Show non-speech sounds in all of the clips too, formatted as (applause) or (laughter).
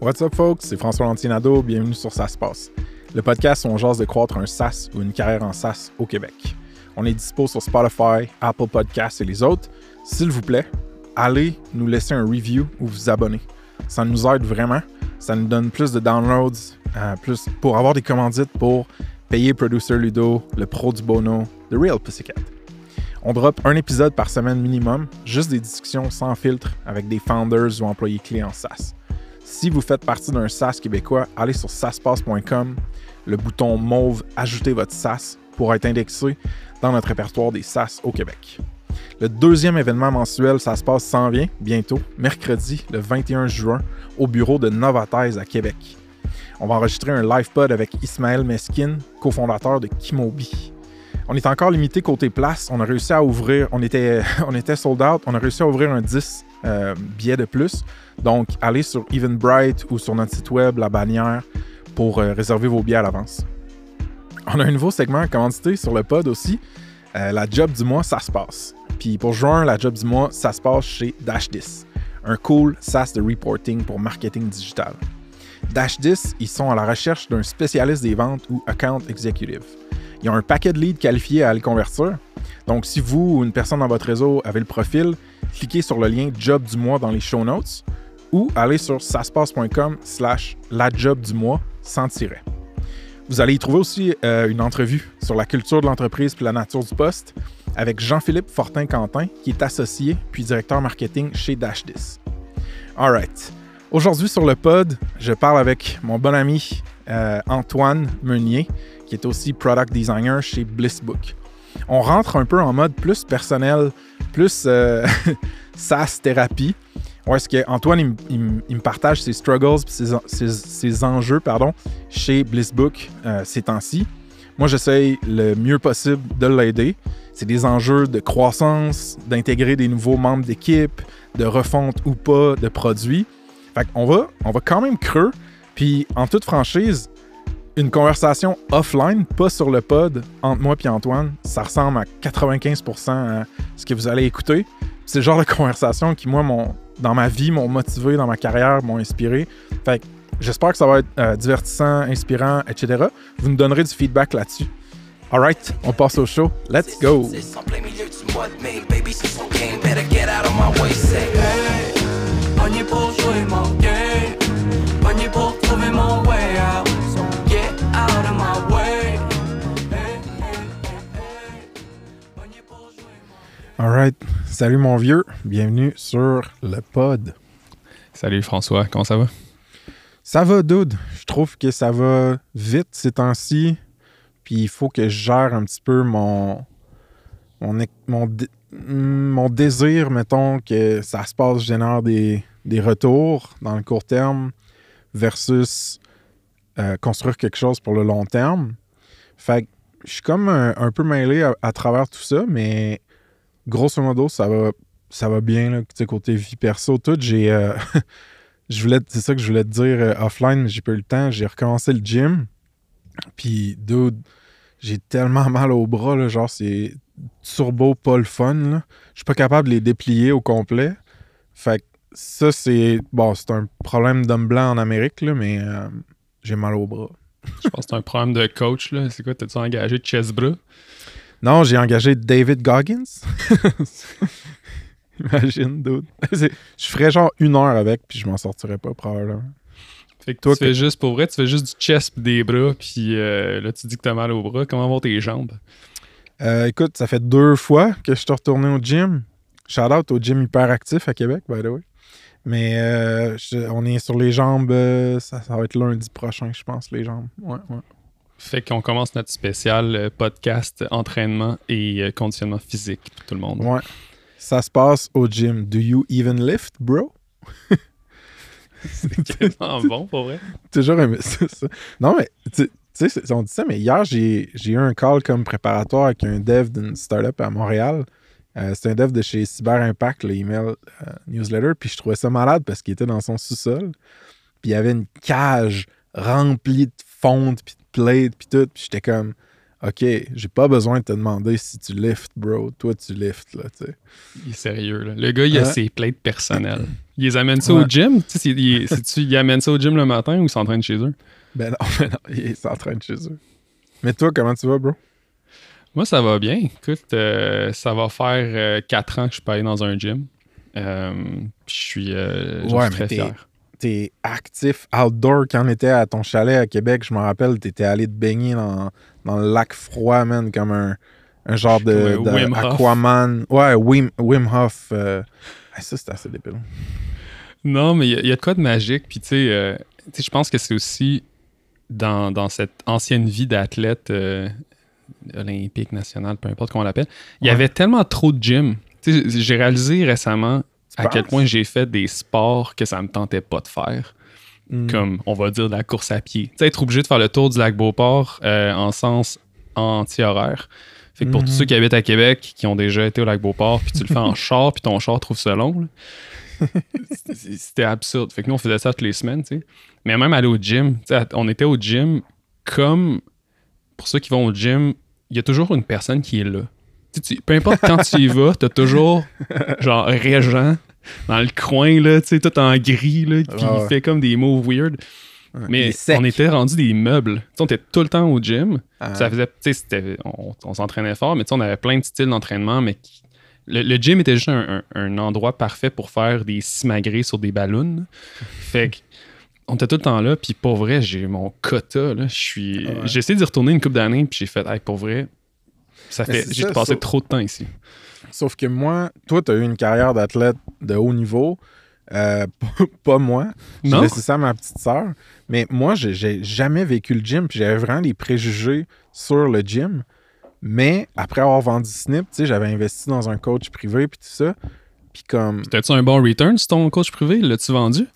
What's up, folks? C'est François Lantinado. Bienvenue sur Ça se passe. Le podcast où on jase de croître un SaaS ou une carrière en SaaS au Québec. On est dispo sur Spotify, Apple Podcasts et les autres. S'il vous plaît, allez nous laisser un review ou vous abonner. Ça nous aide vraiment. Ça nous donne plus de downloads, euh, plus pour avoir des commandites pour payer Producer Ludo, le pro du Bono, The Real Pussycat. On drop un épisode par semaine minimum, juste des discussions sans filtre avec des founders ou employés clés en SaaS. Si vous faites partie d'un SaaS québécois, allez sur saspass.com, le bouton mauve Ajouter votre SaaS pour être indexé dans notre répertoire des SaaS au Québec. Le deuxième événement mensuel, ça se passe s'en vient bientôt, mercredi le 21 juin, au bureau de Novataise à Québec. On va enregistrer un live pod avec Ismaël Meskin, cofondateur de Kimobi. On est encore limité côté place. On a réussi à ouvrir, on était, (laughs) sold out, on a réussi à ouvrir un 10 euh, billets de plus. Donc, allez sur Eventbrite ou sur notre site web, la bannière, pour euh, réserver vos billets à l'avance. On a un nouveau segment commandité sur le pod aussi. Euh, la job du mois, ça se passe. Puis pour juin, la job du mois, ça se passe chez Dash10, un cool SaaS de reporting pour marketing digital. Dash10, ils sont à la recherche d'un spécialiste des ventes ou account executive. Ils ont un paquet de leads qualifiés à convertir. Donc, si vous ou une personne dans votre réseau avez le profil, cliquez sur le lien Job du mois dans les show notes ou allez sur saspace.com slash la job du mois sans tirer. Vous allez y trouver aussi euh, une entrevue sur la culture de l'entreprise et la nature du poste avec Jean-Philippe Fortin-Quentin, qui est associé puis directeur marketing chez Dash10. All right. Aujourd'hui sur le pod, je parle avec mon bon ami euh, Antoine Meunier, qui est aussi product designer chez Blissbook. On rentre un peu en mode plus personnel, plus euh, (laughs) SaaS thérapie. Où est-ce que Antoine il, me partage ses struggles, ses, ses, enjeux pardon, chez Blissbook euh, ces temps-ci. Moi, j'essaye le mieux possible de l'aider. C'est des enjeux de croissance, d'intégrer des nouveaux membres d'équipe, de refonte ou pas de produits. Va, on va quand même creux. Puis, en toute franchise, une conversation offline, pas sur le pod, entre moi et Antoine, ça ressemble à 95% à ce que vous allez écouter. C'est le genre de conversation qui, moi, dans ma vie, m'ont motivé, dans ma carrière, m'ont inspiré. Fait que j'espère que ça va être euh, divertissant, inspirant, etc. Vous nous donnerez du feedback là-dessus. Alright, on passe au show. Let's go! Alright, salut mon vieux, bienvenue sur le pod. Salut François, comment ça va? Ça va, dude. Je trouve que ça va vite ces temps-ci. Puis il faut que je gère un petit peu mon, mon, mon, mon désir, mettons, que ça se passe, génère des, des retours dans le court terme versus euh, construire quelque chose pour le long terme. Fait que je suis comme un, peu mêlé à, travers tout ça, mais grosso modo, ça va, ça va bien, là, côté vie perso, tout. J'ai. Euh, (laughs) je voulais, c'est ça que je voulais te dire euh, offline, mais j'ai pas eu le temps. J'ai recommencé le gym. Puis, dude, j'ai tellement (laughs) mal au bras, là, genre, c'est turbo pas le fun. Je suis pas capable de les déplier au complet. Fait que ça, c'est. Bon, c'est un problème d'homme blanc en Amérique, là, mais euh, j'ai mal au bras. Je pense que c'est un problème de coach. Là. C'est quoi, t'as-tu engagé Chessbra? Non, j'ai engagé David Goggins. (laughs) Imagine, dude. Je ferais genre une heure avec, puis je m'en sortirais pas, probablement. Fait que toi, tu fais juste, pour vrai, tu fais juste du chest pis des bras, puis euh, là, tu dis que t'as mal au bras. Comment vont tes jambes? Euh, écoute, ça fait deux fois que je suis retourné au gym. Shout out au gym hyperactif à Québec, by the way. Mais euh, on est sur les jambes, ça, ça, va être lundi prochain, je pense, les jambes. Ouais, ouais. Fait qu'on commence notre spécial podcast entraînement et conditionnement physique pour tout le monde. Ouais. Ça se passe au gym. Do you even lift, bro? (laughs) c'est tellement bon pour vrai. (laughs) Toujours aimé ça. Non, mais tu sais, on dit ça, mais hier, j'ai eu un call comme préparatoire avec un dev d'une startup à Montréal. Euh, c'est un dev de chez Cyber Impact, le email euh, newsletter. Puis je trouvais ça malade parce qu'il était dans son sous-sol. Puis il y avait une cage remplie de fonte, puis de plates, puis tout. Puis j'étais comme, OK, j'ai pas besoin de te demander si tu lifts, bro. Toi, tu lifts, là, tu sais. Il est sérieux, là. Le gars, il a ses plates personnelles. Il les amène ça au gym? Tu sais, il, il amène ça au gym le matin ou il s'entraîne chez eux? Ben non, (laughs) ben non, il s'entraîne chez eux. Mais toi, comment tu vas, bro? Moi, ça va bien. Écoute, euh, ça va faire 4 euh, ans que je suis pas allé dans un gym. Euh, je suis, ouais, très fier. T'es actif outdoor quand on était à ton chalet à Québec. Je me rappelle, t'étais allé te baigner dans, dans, le lac froid, man, comme un, un genre de, de Aquaman. Ouais, Wim, Wim Hof. ça, c'était assez débile. Non, mais il y, a de quoi de magique. Puis, tu sais, je pense que c'est aussi dans, dans, cette ancienne vie d'athlète olympique, national, peu importe comment on l'appelle, il y avait tellement trop de gym. J'ai réalisé récemment à quel point j'ai fait des sports que ça me tentait pas de faire. Hmm. Comme, on va dire, de la course à pied. Tu être obligé de faire le tour du lac Beauport euh, en sens anti-horaire. Fait que pour tous hmm. ceux qui habitent à Québec, qui ont déjà été au lac Beauport, puis tu le fais en (laughs) char, puis ton char trouve ça long, (laughs) c'était absurde. Fait que nous, on faisait ça toutes les semaines, tu sais. Mais même aller au gym, on était au gym comme pour ceux qui vont au gym, il y a toujours une personne qui est là. peu importe quand tu y vas, t'as toujours (laughs) genre Régent dans le coin, là, tu sais, tout en gris, là, qui fait comme des moves weird. Mais on était rendu des meubles. on était tout le temps au gym. Ah. Ça faisait, on, on s'entraînait fort, mais on avait plein de styles d'entraînement. Mais le, gym était juste un, endroit parfait pour faire des simagrées sur des ballons. fait que on était tout le temps là, puis pour vrai, j'ai mon quota. Là. suis... J'ai essayé d'y retourner une couple d'années, puis j'ai fait, hey, pour vrai, ça fait, j'ai passé trop de temps ici. Sauf que moi, toi, tu as eu une carrière d'athlète de haut niveau. Euh, (laughs) pas moi. J'ai laissé ça à ma petite sœur. Mais moi, j'ai jamais vécu le gym, puis j'avais vraiment des préjugés sur le gym. Mais après avoir vendu Snip, j'avais investi dans un coach privé, puis tout ça. Puis comme. T'as-tu un bon return sur ton coach privé? L'as-tu vendu?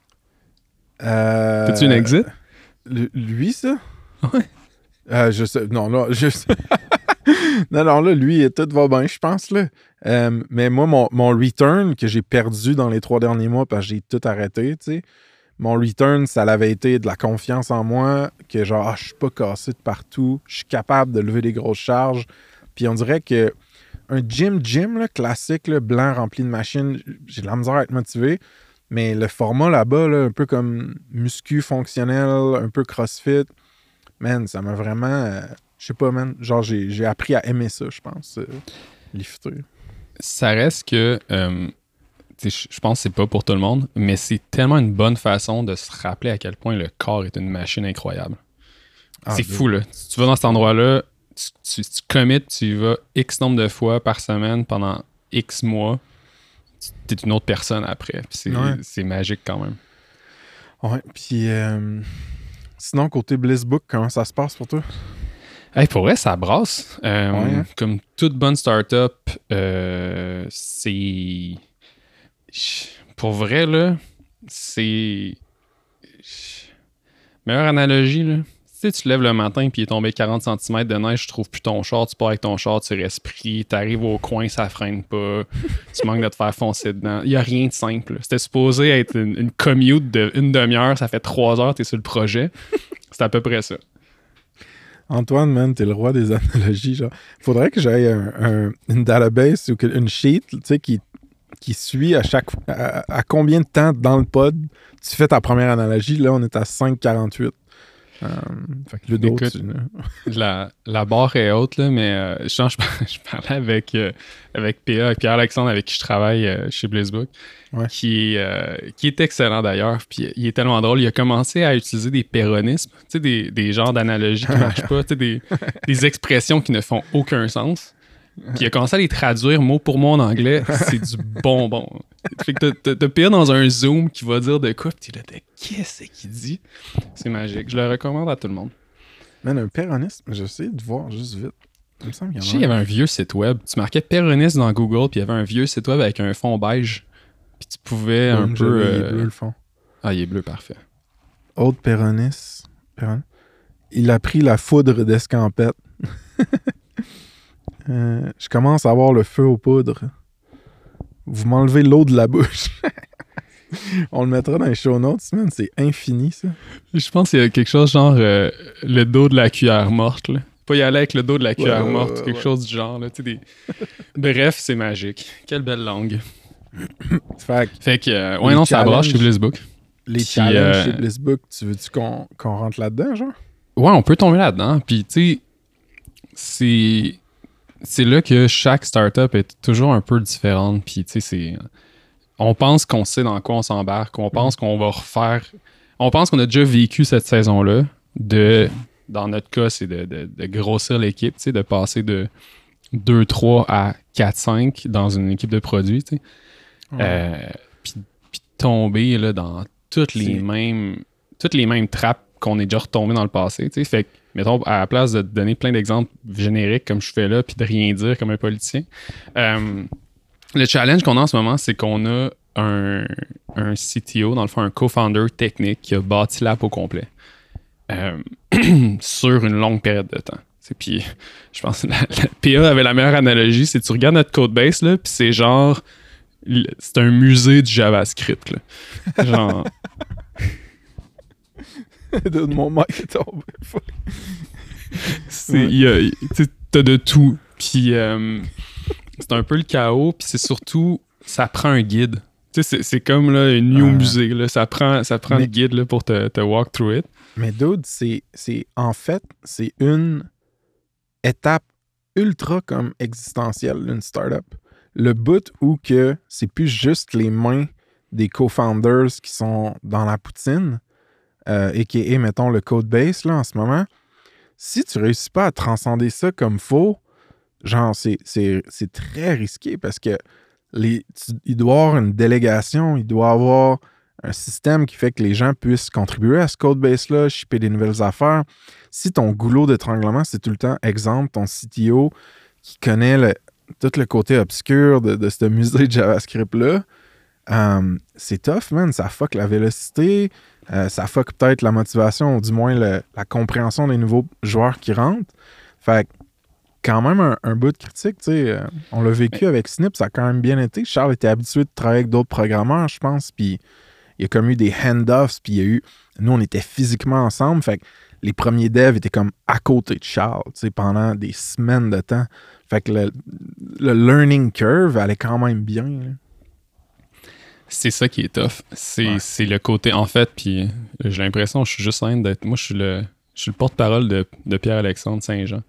Euh, T'as-tu une exit? Lui, ça? Ouais. Euh, je sais. Non, non, je (laughs) non, non, là, lui, tout va bien, je pense. Là. Euh, mais moi, mon, mon, return que j'ai perdu dans les trois derniers mois parce que j'ai tout arrêté, tu sais, mon return, ça avait été de la confiance en moi, que genre, ah, je suis pas cassé de partout, je suis capable de lever des grosses charges. Puis on dirait que un gym gym là, classique, là, blanc rempli de machines, j'ai de la misère à être motivé. Mais le format là-bas, un peu comme muscu fonctionnel, un peu crossfit, man, ça m'a vraiment. Euh, je sais pas, man. Genre, j'ai appris à aimer ça, je pense, euh, lifter. Ça reste que. Euh, je pense que c'est pas pour tout le monde, mais c'est tellement une bonne façon de se rappeler à quel point le corps est une machine incroyable. Ah, c'est fou, là. tu vas dans cet endroit-là, tu, tu, tu commits, tu y vas X nombre de fois par semaine pendant X mois t'es une autre personne après. C'est magique quand même. Ouais, puis euh, sinon, côté Blissbook, comment ça se passe pour toi? Hey, pour vrai, ça brasse. Euh, hein? Comme toute bonne startup, euh, c'est. Pour vrai, là, c'est. Meilleure analogie, là tu lèves le matin puis il est tombé 40 cm de neige, tu trouves plus ton char, tu pars avec ton char, tu respires, tu arrives au coin, ça freine pas, (laughs) tu manques de te faire foncer dedans. Il n'y a rien de simple. C'était supposé être une, commute d'une demi-heure, ça fait trois heures, tu es sur le projet. (laughs) C'est à peu près ça. Antoine, man, t'es le roi des analogies. Genre, faudrait que j'aille un, une database ou une sheet, qui, qui suit à chaque à, combien de temps dans le pod tu fais ta première analogie. Là, on est à 5,48. Euh, fait (laughs) la, la, barre est haute, là, mais euh, je, (laughs) je, parlais avec, euh, avec PA, Pierre-Alexandre, avec qui je travaille chez Blissbook, qui, qui est excellent d'ailleurs. Puis il est tellement drôle. Il a commencé à utiliser des péronismes, des, des genres d'analogies qui ne marchent (laughs) pas, des, des expressions qui ne font aucun sens. Puis il a commencé à les traduire mot pour mot en anglais. C'est du bonbon. fait que t'as pire dans un Zoom qui va dire de quoi, pis t'es là, qu'est-ce qu'il dit? C'est magique. Je le recommande à tout le monde. Man, un péroniste, j'essaie de voir juste vite. Il me semble qu'il y, Je sais, il y avait un vieux site web. Tu marquais péroniste dans Google, puis il y avait un vieux site web avec un fond beige. Puis tu pouvais un peu. Il est bleu, euh, le fond. Ah, il est bleu, parfait. Autre péroniste. Il a pris la foudre d'escampette. (laughs) Euh, je commence à avoir le feu aux poudres. Vous m'enlevez l'eau de la bouche. (laughs) On le mettra dans les show notes, C'est infini, ça. Je pense qu'il y a quelque chose genre euh, le dos de la cuillère morte. Pas y aller avec le dos de la cuillère Ouais, morte, ouais, quelque ouais. chose du genre. Là, des... (laughs) Bref, c'est magique. Quelle belle langue. Fait que Fait que, euh, ouais, non, ça broche chez. Blissbook. les Puis, challenges euh, chez Blissbook, tu veux-tu qu'on qu'on rentre là-dedans, genre? Ouais, on peut tomber là-dedans. Puis, tu sais, c'est. C'est là que chaque startup est toujours un peu différente. Puis, tu sais, c'est. On pense qu'on sait dans quoi on s'embarque. On pense qu'on va refaire. On pense qu'on a déjà vécu cette saison-là. De. Dans notre cas, c'est de, de- de grossir l'équipe, tu sais, de passer de 2-3 à 4-5 dans une équipe de produits, tu sais. Euh, puis, puis tomber là, dans toutes les mêmes toutes les mêmes trappes qu'on est déjà retombé dans le passé. tu sais. Fait que, mettons, à la place de donner plein d'exemples génériques comme je fais là, puis de rien dire comme un politicien, euh, le challenge qu'on a en ce moment, c'est qu'on a un, un CTO, dans le fond, un co-founder technique qui a bâti l'app au complet euh, (clears throat) sur une longue période de temps. Puis, je pense que la, PA avait la meilleure analogie, c'est tu regardes notre code base, là, puis c'est genre, c'est un musée du JavaScript. Là. Genre, (laughs) de mon mic est tombé. C'est, t'as de tout. Puis euh, c'est un peu le chaos. Puis c'est surtout, ça prend un guide. Tu sais, c'est, c'est comme là, une new Ouais. musée. Là. Ça prend, ça prend Mais- le guide là, pour te, te walk through it. Mais dude, c'est, c'est en fait, c'est une étape ultra comme existentielle d'une startup. Le bout où que c'est plus juste les mains des co-founders qui sont dans la poutine, euh, et qui mettons, le code base là, en ce moment. Si tu réussis pas à transcender ça comme faux, genre, c'est, très risqué parce que les, il doit y avoir une délégation, il doit y avoir un système qui fait que les gens puissent contribuer à ce code base-là, shipper des nouvelles affaires. Si ton goulot d'étranglement, c'est tout le temps, exemple, ton CTO qui connaît tout le côté obscur de, de ce musée de JavaScript-là, euh, c'est tough, man. Ça fuck la vélocité, euh, ça fuck peut-être la motivation, ou du moins le- la compréhension des nouveaux joueurs qui rentrent. Fait que, quand même un, un bout de critique, tu sais. euh, on l'a vécu avec Snip, ça a quand même bien été. Charles était habitué de travailler avec d'autres programmeurs, je pense, puis il y a comme eu des hand-offs, puis il y a eu. Nous, on était physiquement ensemble, fait que les premiers devs étaient comme à côté de Charles, tu sais, pendant des semaines de temps. Fait que le, le learning curve allait quand même bien. là. C'est ça qui est tough. C'est, Ouais. le côté, en fait, puis j'ai l'impression, je suis juste en d'être. Moi, je suis le, je suis le porte-parole de, de Pierre-Alexandre Saint-Jean.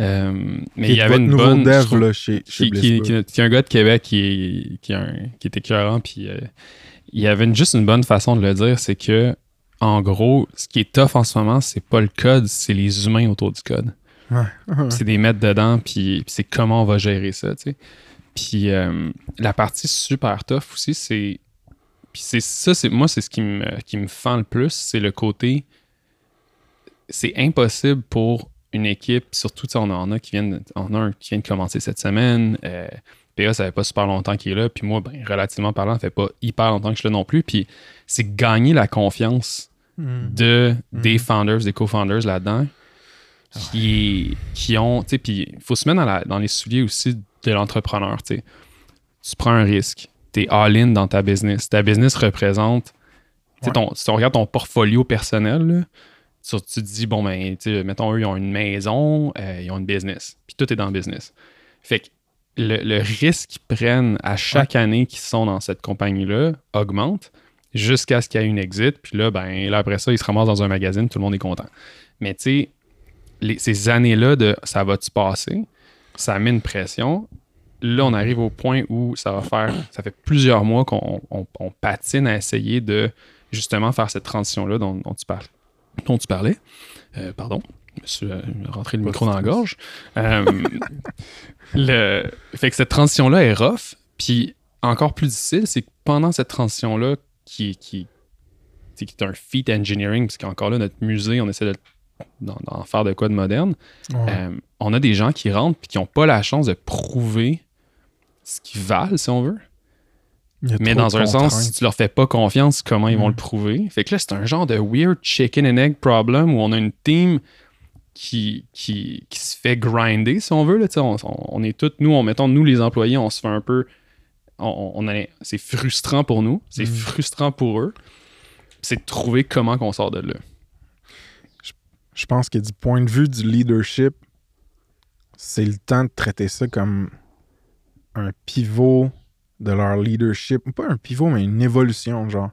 Euh, mais il y avait une bonne. dev trouve- là, chez, chez qui, qui, Blissbook. qui- qui est un gars de Québec qui est, qui est, un- qui est écœurant, puis euh, il y avait une- juste une bonne façon de le dire, c'est que, en gros, ce qui est tough en ce moment, c'est pas le code, c'est les humains autour du code. Ouais. (laughs) C'est des mettre dedans, puis, puis c'est comment on va gérer ça, tu sais. Puis euh, la partie super tough aussi, c'est. Puis c'est ça, c'est moi, c'est ce qui me, qui me fend le plus, c'est le côté. C'est impossible pour une équipe, surtout, on en a qui viennent, de- on a un qui vient de commencer cette semaine. Euh, PA, ça fait pas super longtemps qu'il est là, puis moi, ben, relativement parlant, ça fait pas hyper longtemps que je suis là non plus. Puis c'est gagner la confiance Hmm. de, des Mhm. founders, des co-founders là-dedans, qui, qui ont, tu sais, puis il faut se mettre dans, la- dans les souliers aussi de l'entrepreneur, tu sais. Tu prends un risque, tu es all-in dans ta business. Ta business représente, Ouais. ton- si on regarde ton portfolio personnel, là, tu, tu te dis, bon, ben, mettons, eux, ils ont une maison, euh, ils ont une business, puis tout est dans le business. Fait que le, le risque qu'ils prennent à chaque année qu'ils sont dans cette compagnie-là augmente jusqu'à ce qu'il y ait une exit. Puis là, ben, là, après ça, ils se ramassent dans un magazine, tout le monde est content. Mais tu sais, ces années-là de ça va-tu passer, ça met une pression. Là, on arrive au point où ça va faire, ça fait plusieurs mois qu'on on- on patine à essayer de justement faire cette transition-là dont, dont tu parles, dont tu parlais. Euh, pardon, je me suis euh, rentré le micro dans la gorge. Euh, (laughs) le, fait que cette transition-là est rough. Puis encore plus difficile, c'est que pendant cette transition-là, qui, qui, qui est un feat engineering, parce qu'encore là, notre musée, on essaie de- d'en faire de quoi de moderne. Ouais. Euh, on a des gens qui rentrent et qui n'ont pas la chance de prouver ce qu'ils valent, si on veut. Mais dans un sens, si tu leur fais pas confiance, comment ils vont Mm. le prouver? Fait que là, c'est un genre de weird chicken and egg problem où on a une team qui, qui, qui se fait grinder, si on veut. Là, on, on- est tous, nous, on, mettons, nous les employés, on se fait un peu. On, on a- c'est frustrant pour nous, c'est Mm. frustrant pour eux. C'est de trouver comment qu'on sort de là. Je pense que du point de vue du leadership, c'est le temps de traiter ça comme un pivot de leur leadership. Pas un pivot, mais une évolution, genre.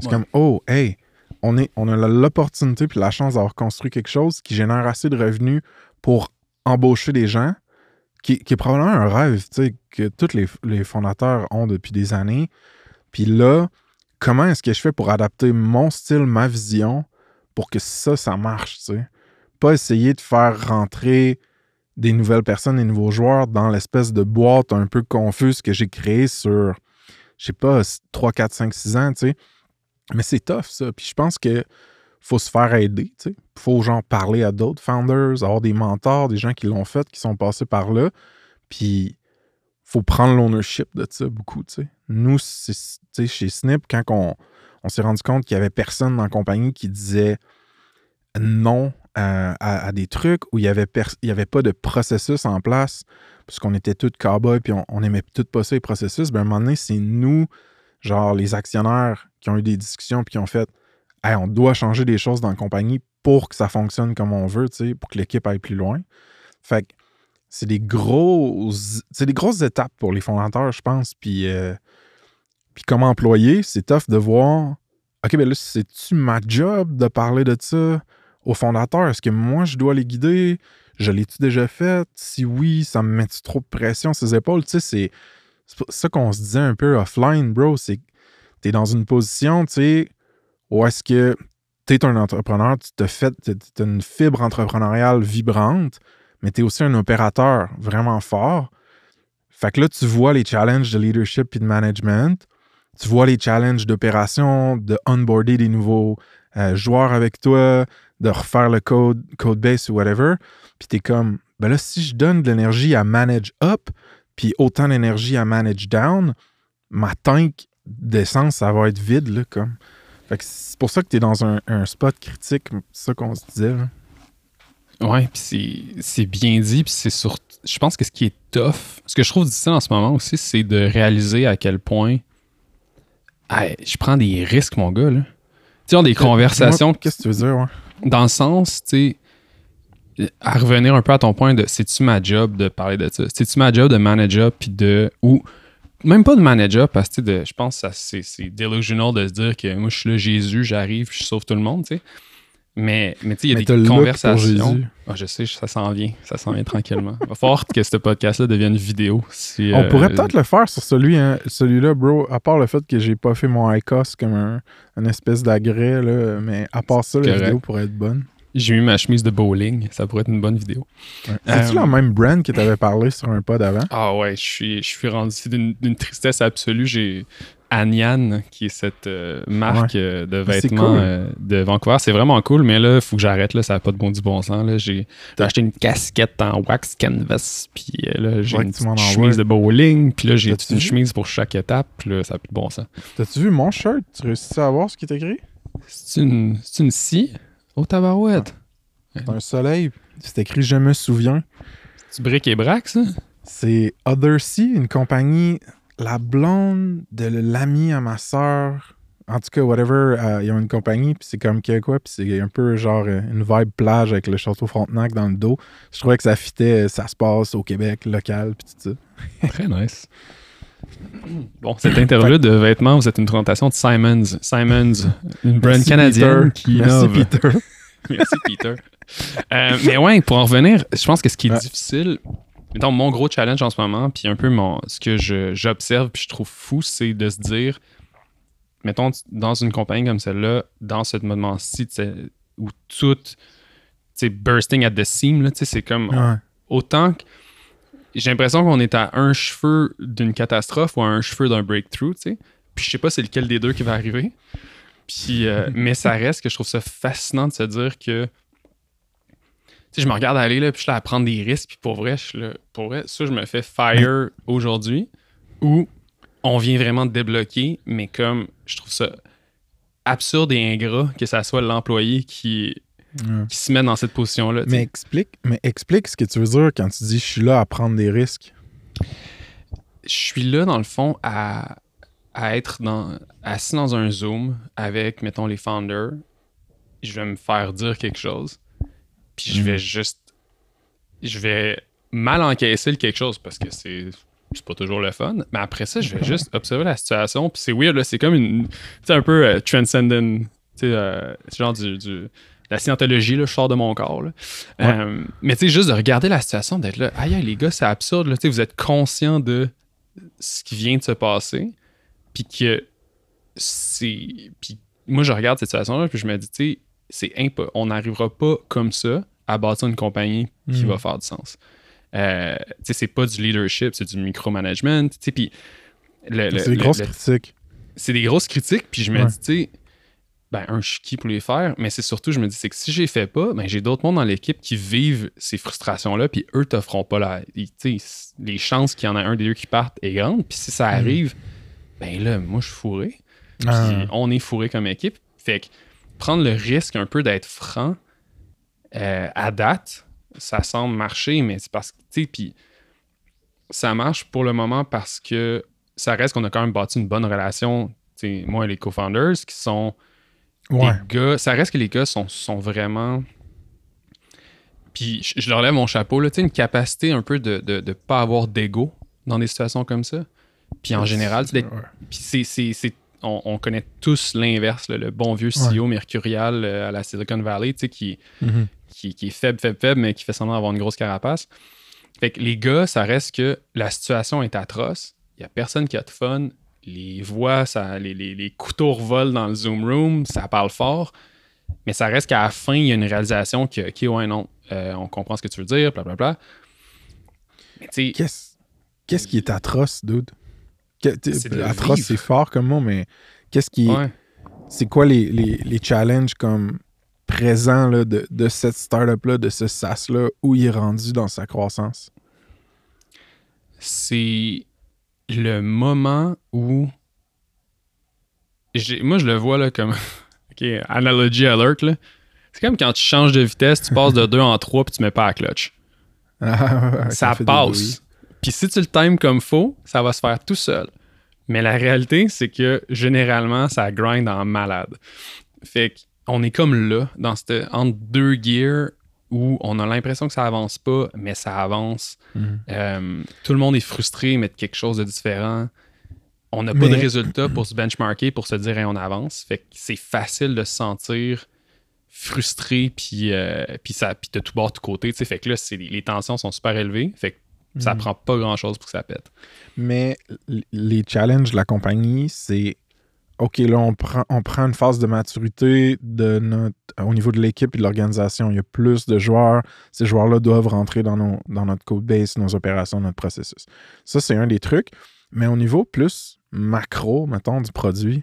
C'est Ouais. comme, oh, hey, on, est, on a l'opportunité puis la chance d'avoir construit quelque chose qui génère assez de revenus pour embaucher des gens, qui, qui est probablement un rêve, tu sais, que tous les, les fondateurs ont depuis des années. Puis là, comment est-ce que je fais pour adapter mon style, ma vision, pour que ça, ça marche, tu sais? Pas essayer de faire rentrer des nouvelles personnes, des nouveaux joueurs dans l'espèce de boîte un peu confuse que j'ai créée sur, je sais pas, 3, 4, 5, 6 ans, tu sais. Mais c'est tough, ça. Puis je pense que faut se faire aider, tu sais. Faut, genre, parler à d'autres founders, avoir des mentors, des gens qui l'ont fait, qui sont passés par là. Puis faut prendre l'ownership de ça beaucoup, tu sais. Nous, chez Snip, quand on, on s'est rendu compte qu'il y avait personne dans la compagnie qui disait non à, des trucs où il n'y avait, y avait pas de processus en place, puisqu'on était tous cow-boys puis on, on aimait tout pas ça, les processus, ben, à un moment donné, c'est nous, genre les actionnaires, qui ont eu des discussions puis qui ont fait Hey, on doit changer des choses dans la compagnie pour que ça fonctionne comme on veut, pour que l'équipe aille plus loin. Fait que c'est des grosses, c'est des grosses étapes pour les fondateurs, je pense. Euh, puis comme employé, c'est tough de voir OK, ben là, c'est-tu ma job de parler de ça aux fondateurs? Est-ce que moi, je dois les guider? Je l'ai-tu déjà fait? Si oui, ça me met trop de pression sur ses épaules? Tu sais, c'est ça qu'on se disait un peu offline, bro. C'est que t'es dans une position, tu sais, où est-ce que t'es un entrepreneur, tu te fais, t'as une fibre entrepreneuriale vibrante, mais t'es aussi un opérateur vraiment fort. Fait que là, tu vois les challenges de leadership et de management. Tu vois les challenges d'opération, de onboarder des nouveaux euh, joueurs avec toi, de refaire le code, code base ou whatever. Puis t'es comme, ben là, si je donne de l'énergie à manage up, puis autant d'énergie à manage down, ma tank d'essence, ça va être vide, là, comme. Fait que c'est pour ça que t'es dans un, spot critique, c'est ça qu'on se disait, là. Ouais, puis c'est- c'est bien dit, puis c'est surtout. Je pense que ce qui est tough, ce que je trouve difficile en ce moment aussi, c'est de réaliser à quel point. Hey, je prends des risques, mon gars, là. Tu sais, des conversations Qu'est-ce que tu veux dire, ouais? dans le sens, tu sais, à revenir un peu à ton point de c'est-tu ma job de parler de ça? C'est-tu ma job de manager puis de. ou même pas de manager parce que de- je pense que c'est, delusional de se dire que moi je suis là Jésus, j'arrive, je sauve tout le monde, tu sais. Mais, mais tu sais, il y a Mais des conversations. Ah, je sais, ça s'en vient. Ça s'en vient tranquillement. Il (laughs) va falloir que ce podcast-là devienne vidéo. Si, On euh, pourrait peut-être le faire sur celui, hein, celui-là, bro. À part le fait que j'ai pas fait mon ICOS comme un, une espèce d'agrès, là. Mais à part ça, la Correct. vidéo pourrait être bonne. J'ai mis ma chemise de bowling. Ça pourrait être une bonne vidéo. C'est-tu Euh, la même brand que t'avais parlé sur un pod avant? Ah ouais, je suis, je suis rendu d'une tristesse absolue. J'ai Anyan, qui est cette euh, marque euh, de c'est vêtements cool. euh, de Vancouver. C'est vraiment cool, mais là, il faut que j'arrête. Là, ça n'a pas de bon du bon sens. Là. J'ai acheté une casquette en wax canvas, puis là, j'ai Ouais, une petite chemise de bowling, puis là, j'ai une vu? chemise pour chaque étape, puis là, ça n'a plus de bon sens. T'as-tu vu mon shirt? Tu réussis à voir ce qui est écrit? C'est une, c'est une scie au tabarouette. C'est un soleil. C'est écrit Je me souviens. Tu briques et braques, ça? C'est Other Sea, une compagnie, la blonde de l'ami à ma sœur. En tout cas, whatever, euh, ils ont une compagnie, puis c'est comme québécois, puis c'est un peu genre euh, une vibe plage avec le château Frontenac dans le dos. Je trouvais que ça fitait, euh, ça se passe au Québec, local, puis tout ça. Très nice. (coughs) Bon, cette interview de vêtements, vous êtes une présentation de Simons. Simons, une brand Merci, canadienne Peter. qui Merci, innove. Peter. (laughs) Merci, Peter. Euh, mais ouais, pour en revenir, je pense que ce qui est Ouais. difficile, mettons, mon gros challenge en ce moment, puis un peu mon, ce que j'observe, puis je trouve fou, c'est de se dire, mettons, dans une compagnie comme celle-là, dans ce moment-ci, où tout, sais, bursting at the seam, c'est comme, Ouais. autant que j'ai l'impression qu'on est à un cheveu d'une catastrophe ou à un cheveu d'un breakthrough, tu sais. Puis je sais pas c'est lequel des deux qui va arriver. Puis, euh, (laughs) mais ça reste que je trouve ça fascinant de se dire que. Sais, je me regarde aller, là, puis je suis là à prendre des risques, puis pour vrai, je suis là- pour vrai, ça, je me fais fire aujourd'hui, où on vient vraiment de débloquer, mais comme je trouve ça absurde et ingrat que ça soit l'employé qui, qui se met dans cette position-là. Mais explique, mais explique ce que tu veux dire quand tu dis je suis là à prendre des risques. je suis là, dans le fond, à, à être dans, assis dans un Zoom avec, mettons, les founders. Je vais me faire dire quelque chose. Puis je Mm. vais juste. Je vais mal encaisser quelque chose parce que c'est c'est pas toujours le fun. Mais après ça, je vais (laughs) juste observer la situation. Puis c'est weird, là. C'est comme une. Tu un peu euh, transcendent. Tu sais, euh, c'est genre du, du- la scientologie, là, je sors de mon corps. là. Euh, mais tu sais, juste de regarder la situation, d'être là. Aïe, les gars, c'est absurde. Là. Tu sais, vous êtes conscient de ce qui vient de se passer. Puis que c'est. Puis moi, je regarde cette situation-là, puis je me dis, tu sais, c'est impo- on n'arrivera pas comme ça à bâtir une compagnie qui Mm. va faire du sens. Euh, tu sais, c'est pas du leadership, c'est du micromanagement. Tu sais, puis le- le- C'est des le- grosses critiques. c'est des grosses critiques, puis je me Ouais. dis, tu sais, ben, un, je suis qui pour les faire, mais c'est surtout, je me dis, c'est que si je les fais pas, ben, j'ai d'autres mondes dans l'équipe qui vivent ces frustrations-là, puis eux te feront pas la. ils- tu sais, les chances qu'il y en a un des deux qui partent est grande, puis si ça Mhm. arrive, ben là, moi, je suis fourré. Puis Ah. on est fourré comme équipe. Fait que prendre le risque un peu d'être franc euh, à date, ça semble marcher, mais c'est parce que, tu sais, puis ça marche pour le moment parce que ça reste qu'on a quand même bâti une bonne relation, tu sais, moi et les co-founders, qui sont Ouais. des gars, ça reste que les gars sont, sont vraiment. Puis je, je leur lève mon chapeau, là, tu sais, une capacité un peu de ne pas avoir d'ego dans des situations comme ça. Puis en général, c'est d'être Ouais. puis c'est, c'est- c'est- on, on connaît tous l'inverse, le bon vieux CEO mercurial euh, à la Silicon Valley, tu sais, qui, Mhm. qui, qui est faible, faible, faible, mais qui fait semblant d'avoir une grosse carapace. Fait que les gars, ça reste que la situation est atroce. Il n'y a personne qui a de fun. Les voix, ça, les, les- les couteaux revolent dans le Zoom Room, ça parle fort. Mais ça reste qu'à la fin, il y a une réalisation que, OK, ouais, non, euh, on comprend ce que tu veux dire, blablabla. Mais tu sais, Qu'est-ce qu'est-ce qui est atroce, dude? Atroce, vivre. c'est fort comme mot, mais qu'est-ce qui. ouais. C'est quoi les, les, les challenges comme présents là, de, de cette startup-là, de ce SaaS-là, où il est rendu dans sa croissance? c'est le moment où. Moi, je le vois là comme. (laughs) OK, analogy alert. là. C'est comme quand tu changes de vitesse, tu passes de 2 en 3 puis tu mets pas à clutch. (laughs) Ah, ça passe. Puis si tu le times comme faux, ça va se faire tout seul. Mais la réalité, c'est que généralement, ça grind en malade. Fait qu'on est comme là, dans cette, entre deux gears où on a l'impression que ça avance pas, mais ça avance. Mhm. Euh, tout le monde est frustré, mais de quelque chose de différent. On n'a pas de résultat pour se benchmarker, pour se dire hey, on avance. Fait que c'est facile de se sentir frustré, puis, euh, puis, ça, puis de tout bord, de tout côté. tu sais. Fait que là, c'est- les tensions sont super élevées. Fait que ça Mhm. prend pas grand-chose pour que ça pète. Mais les challenges de la compagnie, c'est OK, là, on prend, on prend une phase de maturité de notre, au niveau de l'équipe et de l'organisation. Il y a plus de joueurs. Ces joueurs-là doivent rentrer dans, nos, dans notre code base, nos opérations, notre processus. Ça, c'est un des trucs. Mais au niveau plus macro, mettons, du produit,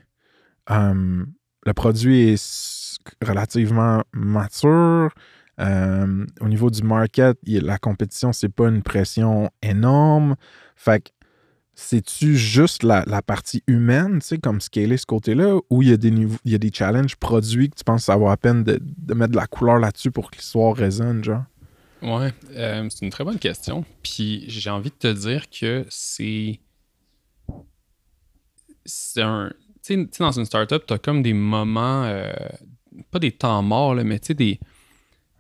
euh, le produit est relativement mature. Euh, au niveau du market, la compétition, c'est pas une pression énorme. Fait que c'est-tu juste la, la partie humaine, tu sais, comme scaler ce côté-là, ou il y, a des niveaux- il y a des challenges produits que tu penses vaut la peine de, mettre de la couleur là-dessus pour que l'histoire résonne, genre? Ouais, euh, c'est une très bonne question. Puis j'ai envie de te dire que c'est. C'est un. Tu sais- tu sais, dans une startup, tu as comme des moments. euh, pas des temps morts, là, mais tu sais, des,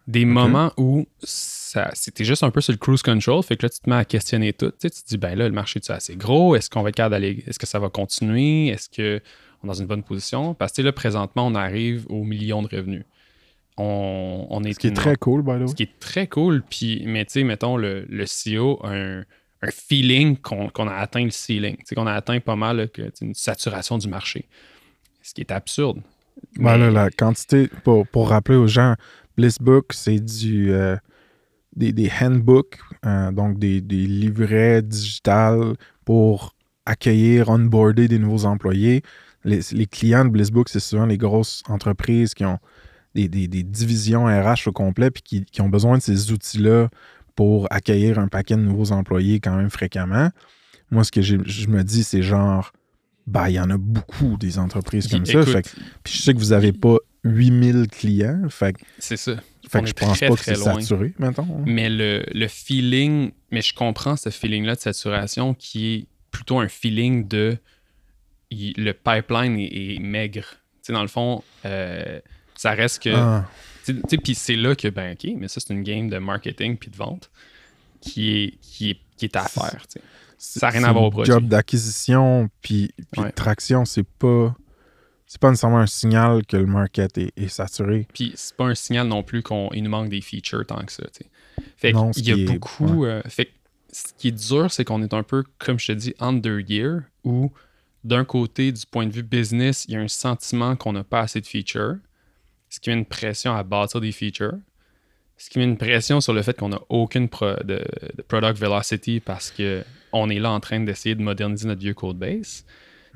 des moments où c'était juste un peu sur le cruise control. Fait que là, tu te mets à questionner tout. Tu sais, tu te dis, ben là, le marché est assez gros? Est-ce qu'on va être capable d'aller. Est-ce que ça va continuer? Est-ce qu'on est dans une bonne position? Parce que là, présentement, on arrive aux millions de revenus. On, on est Ce qui est très cool, by the way. ce qui est très cool. Puis, mais tu sais, mettons, le, le CEO a un, un feeling qu'on a atteint le ceiling. Tu sais, qu'on a atteint pas mal là, que, une saturation du marché. Ce qui est absurde. Ben Mais- là, la quantité, pour, pour rappeler aux gens, Blissbook, c'est du euh, des, des handbooks, euh, donc des, des livrets digitales pour accueillir, onboarder des nouveaux employés. Les, les clients de Blissbook, c'est souvent les grosses entreprises qui ont des, des- des divisions RH au complet puis qui, qui ont besoin de ces outils-là pour accueillir un paquet de nouveaux employés quand même fréquemment. Moi, ce que je me dis, c'est genre, bah, il y en a beaucoup des entreprises comme ça. Fait puis je sais que vous n'avez pas 8000 clients. Fait, c'est ça. fait On que je pense très, pas que c'est saturé, mettons. hein. Mais le, le feeling, mais je comprends ce feeling-là de saturation qui est plutôt un feeling de il- le pipeline est, est maigre. Tu sais, dans le fond, euh, ça reste que. Ah, puis c'est là que, ben, OK, mais ça, c'est une game de marketing puis de vente. qui est, qui est, qui est à faire. Ça a rien à voir au produit. job d'acquisition puis, puis Ouais. de traction, c'est pas c'est pas nécessairement un signal que le market est, est saturé. Puis c'est pas un signal non plus qu'il nous manque des features tant que ça. tu sais. Fait Non, qu'il y a est- beaucoup. euh, fait que ce qui est dur, c'est qu'on est un peu, comme je te dis, under year, où d'un côté, du point de vue business, il y a un sentiment qu'on n'a pas assez de features, ce qui met une pression à bâtir des features, ce qui met une pression sur le fait qu'on n'a aucune pro- de, de product velocity parce que on est là en train d'essayer de moderniser notre vieux code base.